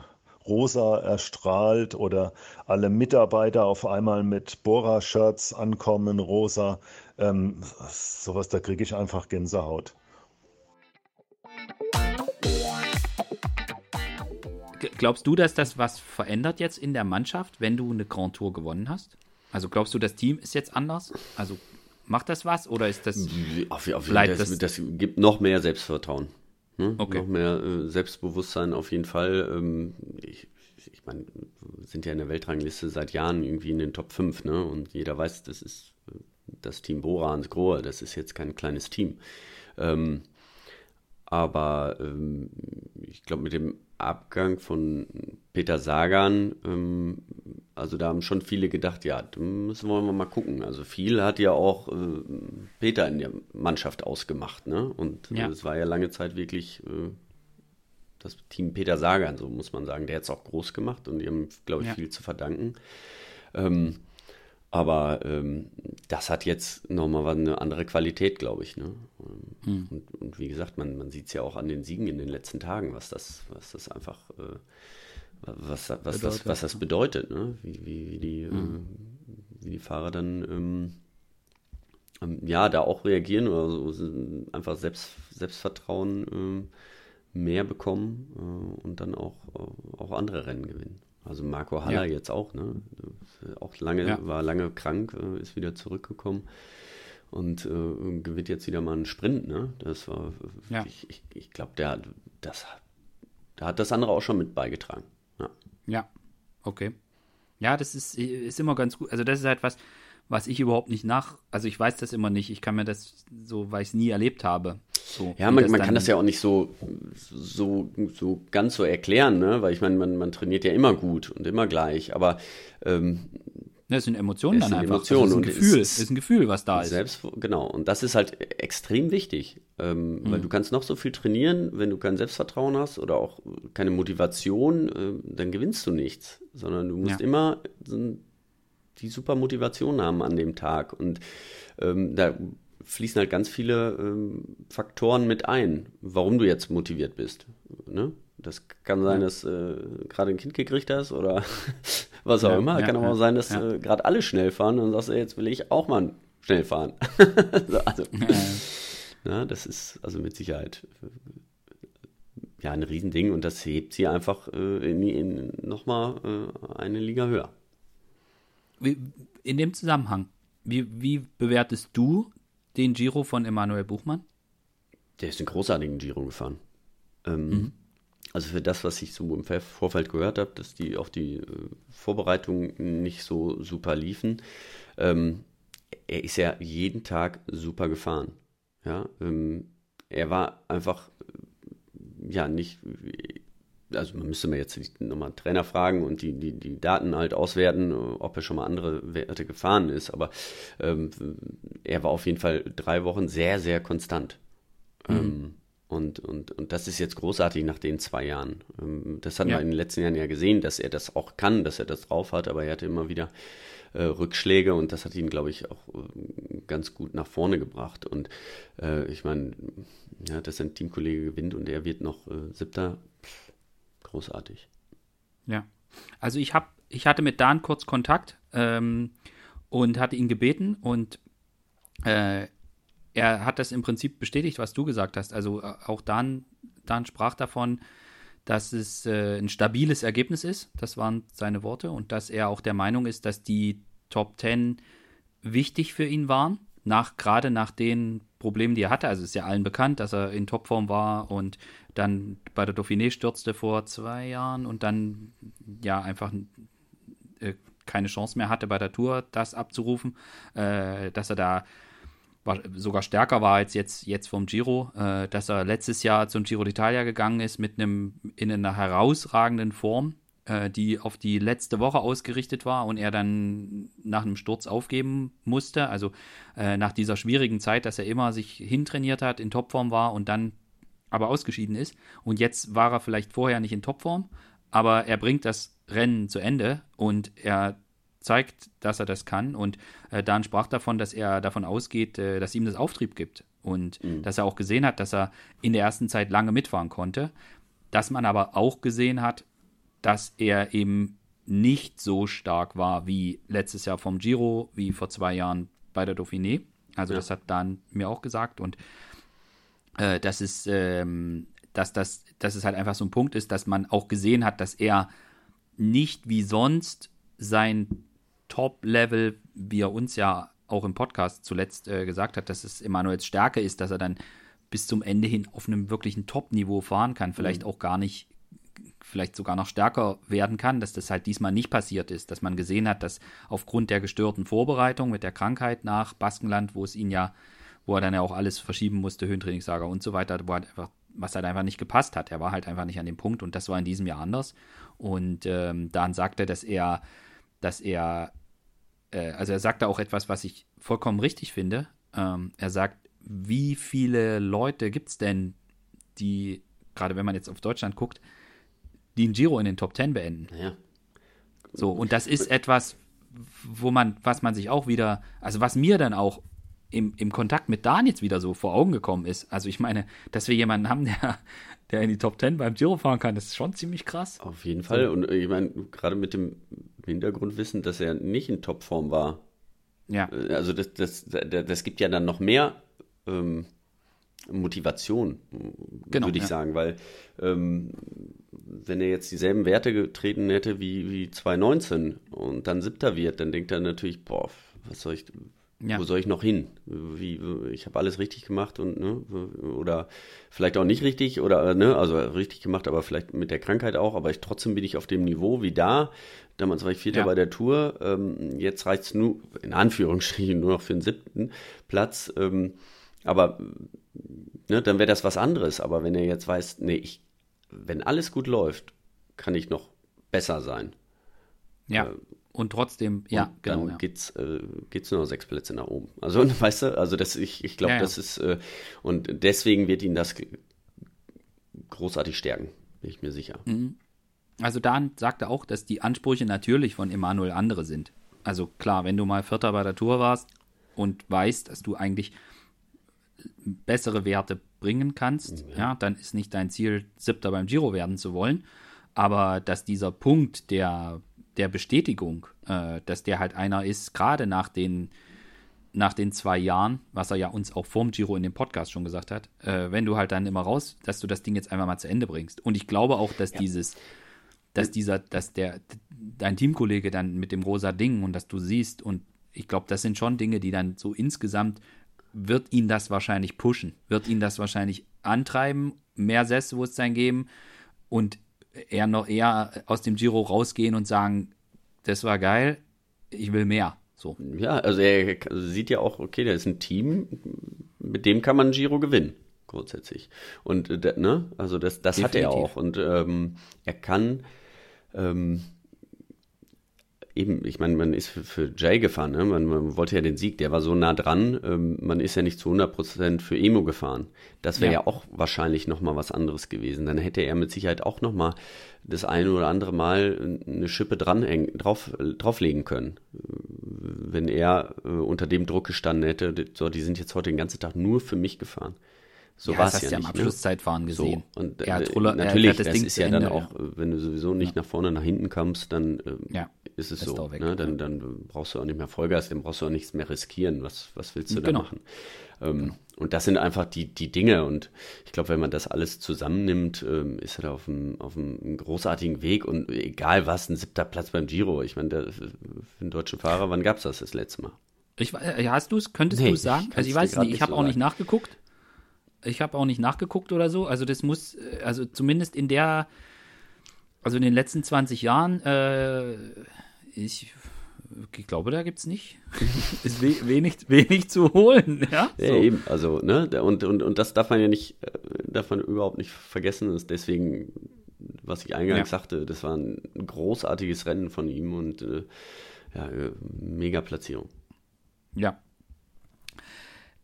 rosa erstrahlt oder alle Mitarbeiter auf einmal mit Bora-Shirts ankommen, rosa. Ähm, sowas, da kriege ich einfach Gänsehaut. Glaubst du, dass das was verändert jetzt in der Mannschaft, wenn du eine Grand Tour gewonnen hast? Also glaubst du, das Team ist jetzt anders? Also macht das was oder ist das Auf, auf, Bleibt das, das- das gibt noch mehr Selbstvertrauen. Ne? Okay. Noch mehr äh, Selbstbewusstsein auf jeden Fall. Ähm, ich, ich meine, sind ja in der Weltrangliste seit Jahren irgendwie in den Top 5, ne? Und jeder weiß, das ist äh, das Team Bora und Grohe, das ist jetzt kein kleines Team. Ähm, aber ähm, ich glaube, mit dem Abgang von Peter Sagan, ähm, also da haben schon viele gedacht, ja, da müssen wir mal gucken. Also viel hat ja auch äh, Peter in der Mannschaft ausgemacht, ne? Und ja. es war ja lange Zeit wirklich äh, das Team Peter Sagan, so muss man sagen. Der hat es auch groß gemacht und die haben, glaube ich, ja. viel zu verdanken. Ähm, aber ähm, das hat jetzt nochmal eine andere Qualität, glaube ich. Ne? Mhm. Und, und, wie gesagt, man, man sieht es ja auch an den Siegen in den letzten Tagen, was das, was das einfach, äh, was, was, bedeutet, das, was das bedeutet, ne? wie, wie, wie die, mhm. äh, wie die Fahrer dann ähm, ähm, ja da auch reagieren oder so, einfach Selbst, Selbstvertrauen ähm, mehr bekommen äh, und dann auch, auch andere Rennen gewinnen. Also Marco Haller ja. jetzt auch, ne? Auch lange, ja. war lange krank, äh, ist wieder zurückgekommen und äh, gewinnt jetzt wieder mal einen Sprint, ne? Das war, ja. ich, ich, ich glaube, der, das, da hat das andere auch schon mit beigetragen. Ja. ja, okay. Ja, das ist, ist immer ganz gut. Also das ist halt was, was ich überhaupt nicht nach, also ich weiß das immer nicht. Ich kann mir das so, weil ich es nie erlebt habe. So, ja, man, man kann das ja auch nicht so, so, so ganz so erklären, ne? Weil ich meine, man, man trainiert ja immer gut und immer gleich, aber ähm, das sind Emotionen dann einfach. Emotionen. Das ist ein Gefühl, ist, ist ein Gefühl, was da ist. Selbst, genau. Und das ist halt extrem wichtig, ähm, mhm. weil du kannst noch so viel trainieren, wenn du kein Selbstvertrauen hast oder auch keine Motivation, äh, dann gewinnst du nichts, sondern du musst ja. immer die super Motivation haben an dem Tag und ähm, da fließen halt ganz viele ähm, Faktoren mit ein, warum du jetzt motiviert bist. Ne? Das kann sein, dass äh, gerade ein Kind gekriegt hast oder was auch ja, immer. Ja, kann aber auch sein, dass äh, gerade alle schnell fahren und sagst, jetzt will ich auch mal schnell fahren. also, na, das ist also mit Sicherheit äh, ja ein Riesending und das hebt sie einfach äh, in, in nochmal äh, eine Liga höher. In dem Zusammenhang, wie, wie bewertest du den Giro von Emanuel Buchmann? Der ist einen großartigen Giro gefahren. Ähm, mhm. Also für das, was ich so im Vorfeld gehört habe, dass die auch die äh, Vorbereitungen nicht so super liefen. Ähm, er ist ja jeden Tag super gefahren. Ja, ähm, er war einfach ja nicht also man müsste mir jetzt nochmal Trainer fragen und die, die, die Daten halt auswerten, ob er schon mal andere Werte gefahren ist. Aber ähm, er war auf jeden Fall drei Wochen sehr, sehr konstant. Mhm. Ähm, und, und, und das ist jetzt großartig nach den zwei Jahren. Ähm, das hatten ja. wir in den letzten Jahren ja gesehen, dass er das auch kann, dass er das drauf hat, aber er hatte immer wieder äh, Rückschläge und das hat ihn, glaube ich, auch äh, ganz gut nach vorne gebracht. Und äh, ich meine, ja, dass ein Teamkollege gewinnt und er wird noch äh, Siebter, großartig. Ja. Also ich habe, ich hatte mit Dan kurz Kontakt ähm, und hatte ihn gebeten und äh, er hat das im Prinzip bestätigt, was du gesagt hast. Also äh, auch Dan, Dan sprach davon, dass es äh, ein stabiles Ergebnis ist. Das waren seine Worte und dass er auch der Meinung ist, dass die Top Ten wichtig für ihn waren nach gerade nach den Problemen, die er hatte. Also ist ja allen bekannt, dass er in Topform war und dann bei der Dauphiné stürzte vor zwei Jahren und dann ja einfach äh, keine Chance mehr hatte bei der Tour, das abzurufen, äh, dass er da war, sogar stärker war als jetzt, jetzt vom Giro, äh, dass er letztes Jahr zum Giro d'Italia gegangen ist mit einem in einer herausragenden Form äh, die auf die letzte Woche ausgerichtet war und er dann nach einem Sturz aufgeben musste. Also äh, nach dieser schwierigen Zeit, dass er immer sich hintrainiert hat, in Topform war und dann aber ausgeschieden ist. Und jetzt war er vielleicht vorher nicht in Topform, aber er bringt das Rennen zu Ende und er zeigt, dass er das kann. Und äh, Dan sprach davon, dass er davon ausgeht, äh, dass ihm das Auftrieb gibt. Und mhm. dass er auch gesehen hat, dass er in der ersten Zeit lange mitfahren konnte. Dass man aber auch gesehen hat, dass er eben nicht so stark war wie letztes Jahr vom Giro, wie vor zwei Jahren bei der Dauphiné. Also ja. das hat Dan mir auch gesagt und äh, das ist, ähm, dass, das, dass es halt einfach so ein Punkt ist, dass man auch gesehen hat, dass er nicht wie sonst sein Top-Level, wie er uns ja auch im Podcast zuletzt äh, gesagt hat, dass es Emanuels Stärke ist, dass er dann bis zum Ende hin auf einem wirklichen Top-Niveau fahren kann, vielleicht mhm. auch gar nicht, vielleicht sogar noch stärker werden kann, dass das halt diesmal nicht passiert ist, dass man gesehen hat, dass aufgrund der gestörten Vorbereitung mit der Krankheit nach Baskenland, wo es ihn ja, wo er dann ja auch alles verschieben musste, Höhentrainingslager und so weiter, wo halt einfach, was halt einfach nicht gepasst hat. Er war halt einfach nicht an dem Punkt und das war in diesem Jahr anders. Und ähm, dann sagte er, dass er, dass er, äh, also er sagte auch etwas, was ich vollkommen richtig finde. Ähm, er sagt, wie viele Leute gibt es denn, die, gerade wenn man jetzt auf Deutschland guckt, die ein Giro in den Top Ten beenden? Ja. So, und das ist etwas, wo man, was man sich auch wieder, also was mir dann auch im, im Kontakt mit Dan jetzt wieder so vor Augen gekommen ist. Also ich meine, dass wir jemanden haben, der, der in die Top Ten beim Giro fahren kann, das ist schon ziemlich krass. Auf jeden Fall. Und ich meine, gerade mit dem Hintergrundwissen, dass er nicht in Topform war. Ja. Also das, das, das, das gibt ja dann noch mehr ähm, Motivation, genau, würde ich ja. sagen, weil ähm, wenn er jetzt dieselben Werte getreten hätte wie, wie 2019 und dann siebter wird, dann denkt er natürlich, boah, was soll ich, ja. wo soll ich noch hin? Wie, ich habe alles richtig gemacht und ne, oder vielleicht auch nicht richtig oder ne, also richtig gemacht, aber vielleicht mit der Krankheit auch, aber ich, trotzdem bin ich auf dem Niveau wie da. Damals war ich Vierter ja. bei der Tour, ähm, jetzt reicht es nur, in Anführungsstrichen, nur noch für den siebten Platz. Ähm, aber ne, dann wäre das was anderes. Aber wenn er jetzt weiß, nee, ich, wenn alles gut läuft, kann ich noch besser sein. Ja. Und trotzdem, ja, und genau. Dann ja. geht's, äh, geht's nur noch sechs Plätze nach oben. Also, weißt du, also das, ich, ich glaube, ja, ja. das ist, äh, und deswegen wird ihn das großartig stärken, bin ich mir sicher. Mhm. Also Dan sagte auch, dass die Ansprüche natürlich von Emanuel andere sind. Also klar, wenn du mal Vierter bei der Tour warst und weißt, dass du eigentlich bessere Werte bringen kannst, ja. ja. dann ist nicht dein Ziel, Siebter beim Giro werden zu wollen. Aber dass dieser Punkt der, der Bestätigung, äh, dass der halt einer ist, gerade nach den, nach den zwei Jahren, was er ja uns auch vorm Giro in dem Podcast schon gesagt hat, äh, wenn du halt dann immer raus, dass du das Ding jetzt einfach mal zu Ende bringst. Und ich glaube auch, dass ja. dieses, dass dieser, dass der, dein Teamkollege dann mit dem rosa Ding und dass du siehst und ich glaube, das sind schon Dinge, die dann so insgesamt wird ihn das wahrscheinlich pushen, wird ihn das wahrscheinlich antreiben, mehr Selbstbewusstsein geben und eher noch eher aus dem Giro rausgehen und sagen, das war geil, ich will mehr. So. Ja, also er sieht ja auch, okay, da ist ein Team, mit dem kann man Giro gewinnen, grundsätzlich. Und äh, ne, also das, das hat er auch. Und ähm, er kann ähm, eben, ich meine, man ist für, für Jay gefahren, ne? man, man, wollte ja den Sieg, der war so nah dran, ähm, man ist ja nicht zu 100% für Emo gefahren. Das wäre ja. ja. auch wahrscheinlich nochmal was anderes gewesen. Dann hätte er mit Sicherheit auch nochmal das eine oder andere Mal eine Schippe dran drauf, drauflegen können. Wenn er äh, unter dem Druck gestanden hätte, so, die sind jetzt heute den ganzen Tag nur für mich gefahren. So ja, war es ja, ja nicht. am ne? Abschlusszeitfahren gesehen. So, und er hat Ruller, natürlich, das, das ist ja Ende, dann auch, ja. wenn du sowieso nicht ja. nach vorne, nach hinten kommst, dann ähm, ja, ist es so. Weg, ne? dann, dann brauchst du auch nicht mehr Vollgas, dann brauchst du auch nichts mehr riskieren. Was, was willst du genau. da machen? Ähm, genau. Und das sind einfach die, die Dinge. Und ich glaube, wenn man das alles zusammennimmt, ähm, ist er da auf einem, auf einem großartigen Weg. Und egal was, ein siebter Platz beim Giro. Ich meine, für einen deutschen Fahrer, wann gab es das das letzte Mal? Ich, äh, hast du es, könntest nee, du es sagen? Also ich weiß nicht, ich habe auch nicht nachgeguckt. Ich habe auch nicht nachgeguckt oder so. Also das muss, äh, also zumindest in der, also in den letzten 20 Jahren, äh, ich, ich glaube, da gibt es nicht. ist we wenig, wenig zu holen. Ja, so. ja, eben. Also, ne, und, und, und das darf man ja nicht, äh, darf man überhaupt nicht vergessen. ist deswegen, was ich eingangs ja. sagte, das war ein großartiges Rennen von ihm und äh, ja, äh, mega Platzierung. Ja,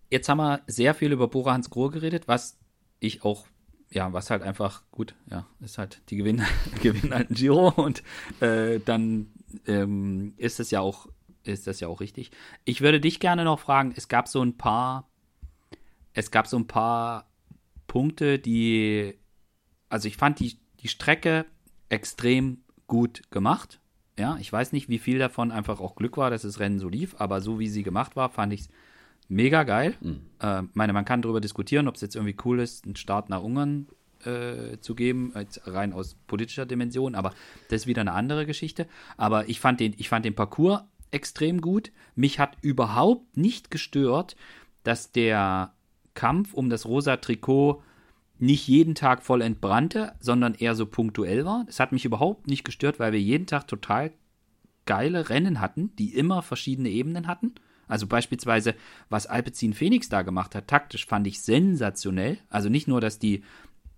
Jetzt haben wir sehr viel über Bora Hans Grohe geredet, was ich auch, ja, was halt einfach gut, ja, ist halt, die gewinnen, gewinnen halt ein Giro und äh, dann ähm, ist das ja auch, ist das ja auch richtig. Ich würde dich gerne noch fragen, es gab so ein paar, es gab so ein paar Punkte, die, also ich fand die, die Strecke extrem gut gemacht. Ja, ich weiß nicht, wie viel davon einfach auch Glück war, dass das Rennen so lief, aber so wie sie gemacht war, fand ich es mega geil. Mhm. Äh, meine, man kann darüber diskutieren, ob es jetzt irgendwie cool ist, einen Start nach Ungarn äh, zu geben, rein aus politischer Dimension, aber das ist wieder eine andere Geschichte. Aber ich fand den, ich fand den Parcours extrem gut. Mich hat überhaupt nicht gestört, dass der Kampf um das rosa Trikot nicht jeden Tag voll entbrannte, sondern eher so punktuell war. Das hat mich überhaupt nicht gestört, weil wir jeden Tag total geile Rennen hatten, die immer verschiedene Ebenen hatten. Also beispielsweise, was Alpecin Phoenix da gemacht hat, taktisch fand ich sensationell. Also nicht nur, dass die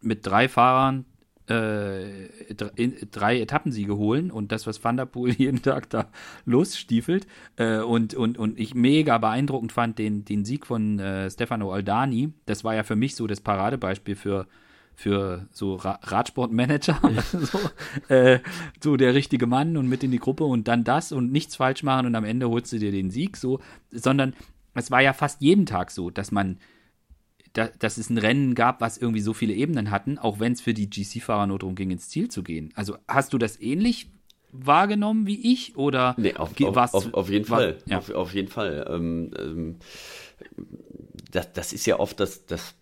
mit drei Fahrern äh, drei Etappensiege holen und das, was Van der Poel jeden Tag da losstiefelt. Äh, und, und, und ich mega beeindruckend fand den, den Sieg von äh, Stefano Aldani. Das war ja für mich so das Paradebeispiel für, für so Ra Radsportmanager. so, äh, so der richtige Mann und mit in die Gruppe und dann das und nichts falsch machen und am Ende holst du dir den Sieg so, sondern es war ja fast jeden Tag so, dass man da, dass es ein Rennen gab, was irgendwie so viele Ebenen hatten, auch wenn es für die GC-Fahrer nur darum ging, ins Ziel zu gehen. Also hast du das ähnlich wahrgenommen wie ich oder nee, auf, auf, auf, auf jeden war, Fall. Ja. Auf, auf, jeden Fall. Ähm, ähm, das, das ist ja oft das, das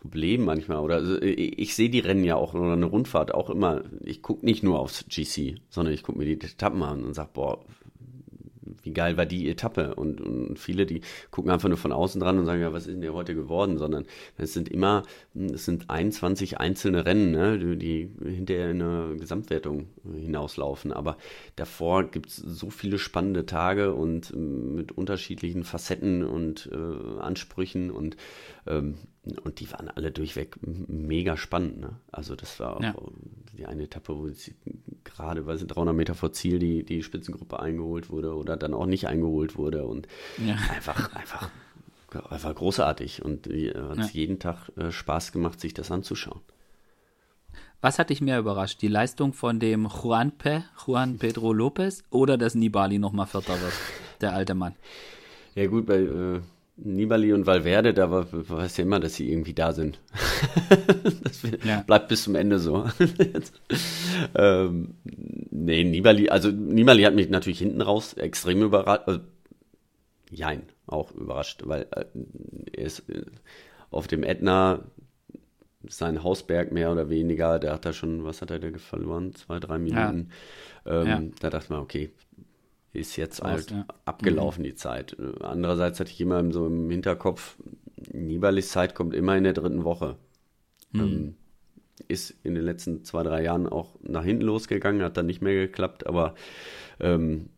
Problem manchmal. Oder also ich, ich sehe die Rennen ja auch oder eine Rundfahrt auch immer. Ich gucke nicht nur aufs GC, sondern ich gucke mir die Etappen an und sage, boah, wie geil war die Etappe? Und, und viele, die gucken einfach nur von außen dran und sagen, ja, was ist denn hier heute geworden? Sondern es sind immer, es sind 21 einzelne Rennen, ne, die hinterher in eine Gesamtwertung hinauslaufen. Aber davor gibt es so viele spannende Tage und ähm, mit unterschiedlichen Facetten und äh, Ansprüchen und ähm, und die waren alle durchweg mega spannend. Ne? Also das war auch ja. die eine Etappe, wo gerade, weil sie 300 Meter vor Ziel die, die Spitzengruppe eingeholt wurde oder dann auch nicht eingeholt wurde und ja. einfach, einfach, einfach großartig und äh, hat ja. jeden Tag äh, Spaß gemacht, sich das anzuschauen. Was hat dich mehr überrascht? Die Leistung von dem Juan Pe, Juan Pedro Lopez oder dass Nibali nochmal Vierter wird, der alte Mann? Ja gut, bei äh, Nibali und Valverde, da war, weiß ja immer, dass sie irgendwie da sind. das ja. bleibt bis zum Ende so. ähm, nee, Nibali, also Nibali hat mich natürlich hinten raus extrem überrascht. Äh, jein, auch überrascht, weil äh, er ist äh, auf dem Ätna sein Hausberg mehr oder weniger, der hat da schon, was hat er da verloren? Zwei, drei Minuten. Ja. Ähm, ja. Da dachte man, okay, ist jetzt halt ja. abgelaufen, mhm. die Zeit. Andererseits hatte ich immer so im Hinterkopf, Nibalis Zeit kommt immer in der dritten Woche. Mhm. Ähm, ist in den letzten zwei, drei Jahren auch nach hinten losgegangen, hat dann nicht mehr geklappt, aber ähm,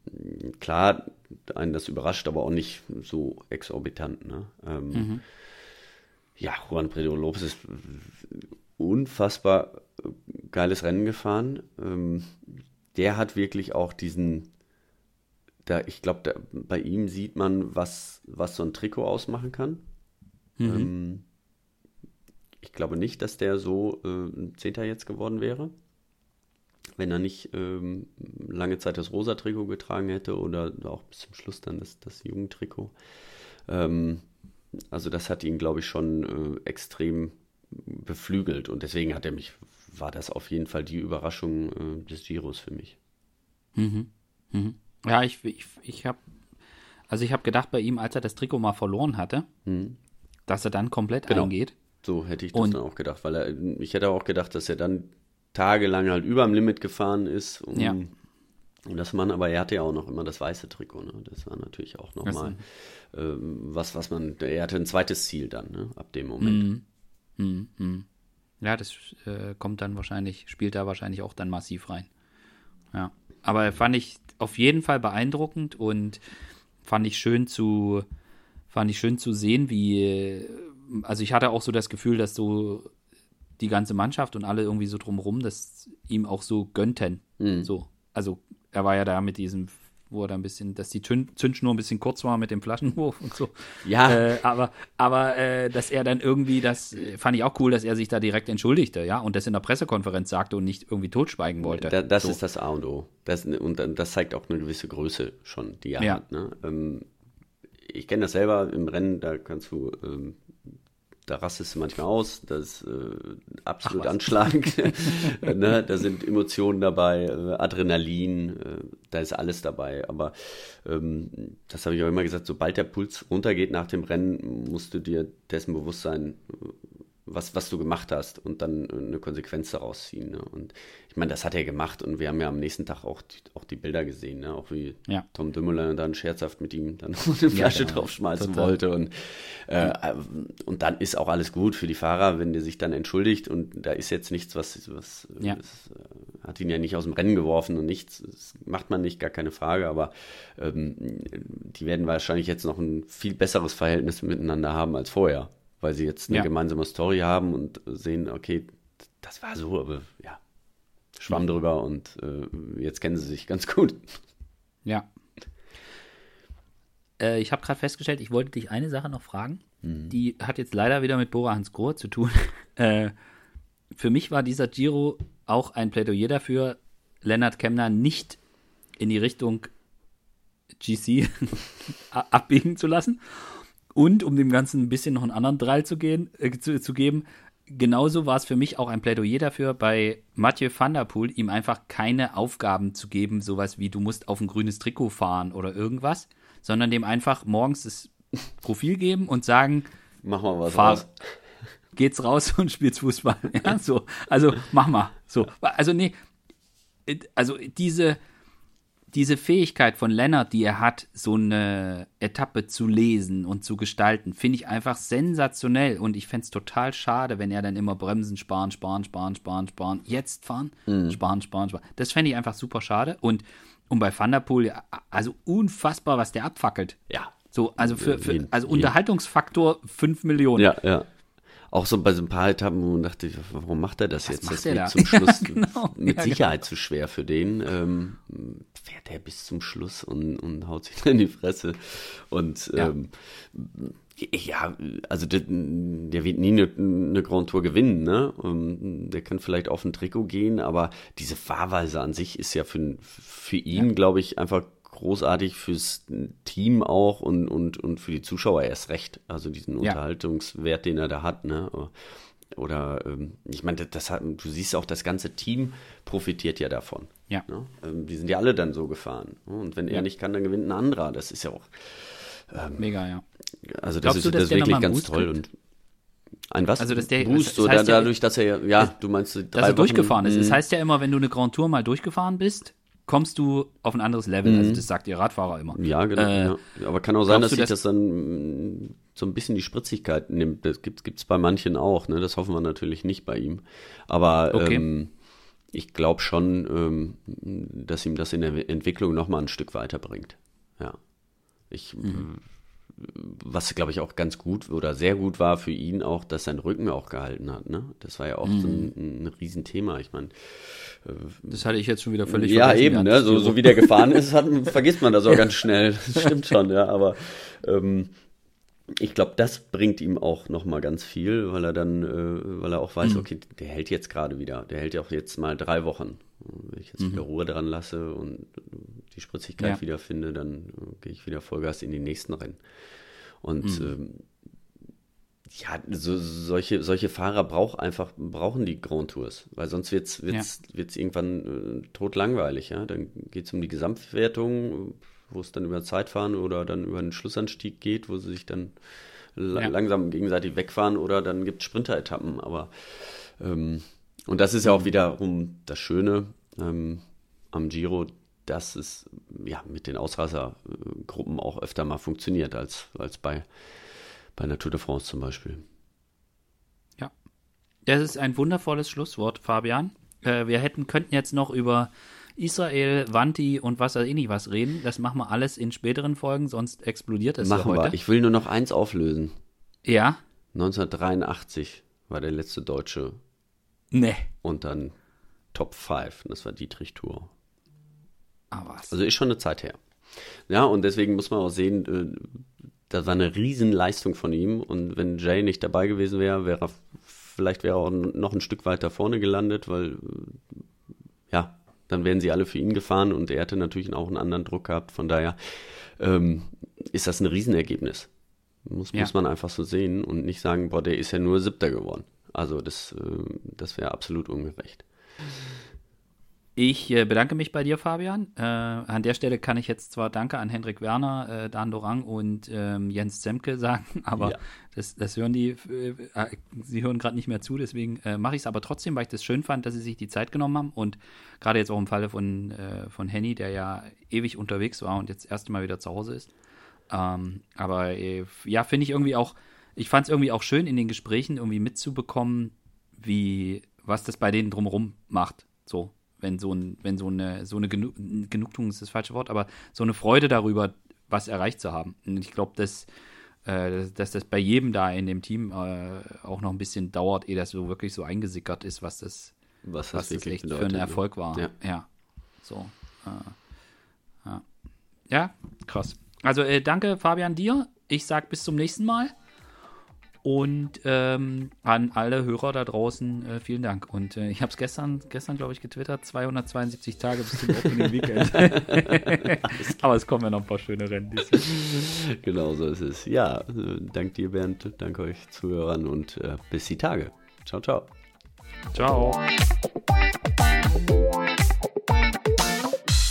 klar, einen das überrascht, aber auch nicht so exorbitant. Ne? Ähm, mhm. Ja, Juan Pedro Lopez ist unfassbar geiles Rennen gefahren. Ähm, der hat wirklich auch diesen da, ich glaube, bei ihm sieht man, was, was so ein Trikot ausmachen kann. Mhm. Ähm, ich glaube nicht, dass der so äh, Zehnter jetzt geworden wäre, wenn er nicht ähm, lange Zeit das rosa Trikot getragen hätte oder auch bis zum Schluss dann das, das Jugendtrikot. Ähm, also das hat ihn, glaube ich, schon äh, extrem beflügelt und deswegen hat er mich, war das auf jeden Fall die Überraschung äh, des Giros für mich. Mhm. Mhm. Ja, ich, ich, ich habe also ich habe gedacht bei ihm, als er das Trikot mal verloren hatte, hm. dass er dann komplett genau. eingeht. So hätte ich das und, dann auch gedacht, weil er, ich hätte auch gedacht, dass er dann tagelang halt über dem Limit gefahren ist. Um, ja. Und das man, aber er hatte ja auch noch immer das weiße Trikot, ne? Das war natürlich auch nochmal äh, was, was man, er hatte ein zweites Ziel dann, ne? Ab dem Moment. Mm, mm, mm. Ja, das äh, kommt dann wahrscheinlich, spielt da wahrscheinlich auch dann massiv rein. Ja. Aber fand ich auf jeden Fall beeindruckend und fand ich schön zu, fand ich schön zu sehen, wie, also ich hatte auch so das Gefühl, dass so die ganze Mannschaft und alle irgendwie so drumherum das ihm auch so gönnten. Mhm. So. Also er war ja da mit diesem wo er da ein bisschen, dass die Zündschnur ein bisschen kurz war mit dem Flaschenwurf und so. Ja. Äh, aber aber äh, dass er dann irgendwie, das fand ich auch cool, dass er sich da direkt entschuldigte, ja, und das in der Pressekonferenz sagte und nicht irgendwie totschweigen wollte. Da, das so. ist das A und O. Das, und das zeigt auch eine gewisse Größe schon, die er ja. hat. Ne? Ähm, ich kenne das selber im Rennen, da kannst du ähm, da rastest du manchmal aus, das ist äh, absolut anschlagend. ne? Da sind Emotionen dabei, äh, Adrenalin, äh, da ist alles dabei. Aber ähm, das habe ich auch immer gesagt, sobald der Puls runtergeht nach dem Rennen, musst du dir dessen bewusst sein, was, was du gemacht hast und dann eine Konsequenz daraus ziehen. Ne? Und ich meine, das hat er gemacht und wir haben ja am nächsten Tag auch die, auch die Bilder gesehen, ne? auch wie ja. Tom Dümmler dann scherzhaft mit ihm dann eine Flasche ja, genau. draufschmeißen Total. wollte. Und, äh, und dann ist auch alles gut für die Fahrer, wenn der sich dann entschuldigt und da ist jetzt nichts, was, was ja. das, äh, hat ihn ja nicht aus dem Rennen geworfen und nichts, das macht man nicht, gar keine Frage, aber ähm, die werden wahrscheinlich jetzt noch ein viel besseres Verhältnis miteinander haben als vorher weil sie jetzt eine ja. gemeinsame Story haben und sehen, okay, das war so, aber ja, schwamm drüber und äh, jetzt kennen sie sich ganz gut. Ja. Äh, ich habe gerade festgestellt, ich wollte dich eine Sache noch fragen. Mhm. Die hat jetzt leider wieder mit Bora Hans Grohe zu tun. äh, für mich war dieser Giro auch ein Plädoyer dafür, Lennart Kemner nicht in die Richtung GC abbiegen zu lassen und um dem Ganzen ein bisschen noch einen anderen Drall zu, gehen, äh, zu, zu geben, genauso war es für mich auch ein Plädoyer dafür, bei Mathieu van der Poel ihm einfach keine Aufgaben zu geben, sowas wie du musst auf ein grünes Trikot fahren oder irgendwas, sondern dem einfach morgens das Profil geben und sagen, mach mal was fahr, raus. Geht's raus und spielst Fußball. Ja, so. Also mach mal. So. Also nee, also diese, diese Fähigkeit von Lennart, die er hat, so eine Etappe zu lesen und zu gestalten, finde ich einfach sensationell. Und ich fände es total schade, wenn er dann immer Bremsen sparen, sparen, sparen, sparen, sparen, jetzt fahren, mhm. sparen, sparen, sparen. Das fände ich einfach super schade. Und, und bei Thunderpool, also unfassbar, was der abfackelt. Ja. So, also für, für also Unterhaltungsfaktor 5 Millionen. Ja, ja auch so bei so ein paar Etappen, wo man dachte, warum macht er das Was jetzt? Das wird da? zum Schluss ja, genau. mit ja, Sicherheit genau. zu schwer für den. Ähm, fährt er bis zum Schluss und, und haut sich dann in die Fresse. Und ja, ähm, ja also der, der, wird nie eine, eine Grand Tour gewinnen, ne? Ähm, der kann vielleicht auf ein Trikot gehen, aber diese Fahrweise an sich ist ja für, für ihn, glaube ich, einfach großartig fürs Team auch und, und, und für die Zuschauer erst recht. Also diesen ja. Unterhaltungswert, den er da hat. Ne? Oder ähm, ich meine, das hat, du siehst auch, das ganze Team profitiert ja davon. Ja. Ne? Ähm, die sind ja alle dann so gefahren. Ne? Und wenn ja. er nicht kann, dann gewinnt ein anderer. Das ist ja auch. Ähm, Mega, ja. Also das Glaubst ist, du, das wirklich ganz toll. Und ein was? Also dass der Boost, das heißt oder ja, dadurch, dass er, ja, du meinst, drei dass er durchgefahren ist. Das mhm. heißt ja immer, wenn du eine Grand Tour mal durchgefahren bist, kommst du auf ein anderes Level. Also mhm. Also das sagt ihr Radfahrer immer. Ja, genau. Äh, ja. Aber kann auch sein, dass sich das, das, dann mm, so ein bisschen die Spritzigkeit nimmt. Das gibt es bei manchen auch. Ne? Das hoffen wir natürlich nicht bei ihm. Aber okay. ähm, ich glaube schon, ähm, dass ihm das in der Entwicklung noch mal ein Stück weiterbringt. Ja. Ich mhm was glaube ich auch ganz gut oder sehr gut war für ihn auch, dass sein Rücken auch gehalten hat. Ne? Das war ja auch mhm. so ein, ein Riesenthema. Ich meine, äh, das hatte ich jetzt schon wieder völlig ja, vergessen. Ja, eben, ne? so, so wie der gefahren ist, hat, vergisst man das auch ganz schnell. Das stimmt schon, ja, aber ähm, ich glaube, das bringt ihm auch nochmal ganz viel, weil er dann, äh, weil er auch weiß, mhm. okay, der hält jetzt gerade wieder, der hält ja auch jetzt mal drei Wochen. Wenn ich jetzt mhm. wieder Ruhe dran lasse und die Spritzigkeit ja. wieder finde, dann äh, gehe ich wieder Vollgas in die nächsten Rennen. Und mhm. ähm, ja, so, solche, solche Fahrer brauch einfach, brauchen die Grand Tours, weil sonst wird es wird's, ja. wird's irgendwann äh, tot langweilig. Ja? Dann geht es um die Gesamtwertung, wo es dann über Zeitfahren oder dann über einen Schlussanstieg geht, wo sie sich dann ja. langsam gegenseitig wegfahren oder dann gibt es Sprinter-Etappen. Aber ähm, und das ist ja auch mhm. wiederum das Schöne ähm, am Giro, dass es ja mit den Ausreißergruppen auch öfter mal funktioniert als, als bei bei Tour de France zum Beispiel. Ja, das ist ein wundervolles Schlusswort, Fabian. Äh, wir hätten, könnten jetzt noch über Israel, Wanti und was weiß ich nicht was reden. Das machen wir alles in späteren Folgen, sonst explodiert es Machen heute. wir. Ich will nur noch eins auflösen. Ja. 1983 war der letzte Deutsche. Nee. Und dann Top 5. Das war Dietrich Tour. Ah, was? Also ist schon eine Zeit her. Ja, und deswegen muss man auch sehen, äh, das war eine Riesenleistung von ihm. Und wenn Jay nicht dabei gewesen wäre, wäre vielleicht wäre er auch noch ein Stück weiter vorne gelandet, weil ja, dann wären sie alle für ihn gefahren und er hätte natürlich auch einen anderen Druck gehabt. Von daher ähm, ist das ein Riesenergebnis. Muss, ja. muss man einfach so sehen und nicht sagen, boah, der ist ja nur Siebter geworden. Also das, äh, das wäre absolut ungerecht. Ich äh, bedanke mich bei dir, Fabian. Äh, an der Stelle kann ich jetzt zwar Danke an Hendrik Werner, äh, Dan Dorang und ähm, Jens Zemke sagen, aber ja. das, das, hören die, äh, äh, sie hören gerade nicht mehr zu, deswegen äh, mache ich es aber trotzdem, weil ich das schön fand, dass sie sich die Zeit genommen haben und gerade jetzt auch im Falle von, von Henny, der ja ewig unterwegs war und jetzt erst mal wieder zu Hause ist. Ähm, aber ja, finde ich irgendwie auch, ich fand es irgendwie auch schön in den Gesprächen irgendwie mitzubekommen, wie, was das bei denen drumherum macht. So, wenn so, ein, wenn so eine, so eine Genug, Genugtuung ist das falsche Wort, aber so eine Freude darüber, was erreicht zu haben. Und ich glaube, dass, äh, dass das bei jedem da in dem Team äh, auch noch ein bisschen dauert, ehe das so wirklich so eingesickert ist, was das, was was das echt bedeutet, für ein ne? Erfolg war. Ja. ja. So. Äh, ja. ja, krass. Also äh, danke, Fabian, dir. Ich sag bis zum nächsten Mal. Und ähm, an alle Hörer da draußen äh, vielen Dank. Und äh, ich habe es gestern, gestern glaube ich, getwittert, 272 Tage bis zum Opening Weekend. Aber es kommen ja noch ein paar schöne Rennen. genau so ist es. Ja, äh, dank dir, Bernd, danke euch Zuhörern und äh, bis die Tage. Ciao, ciao. Ciao.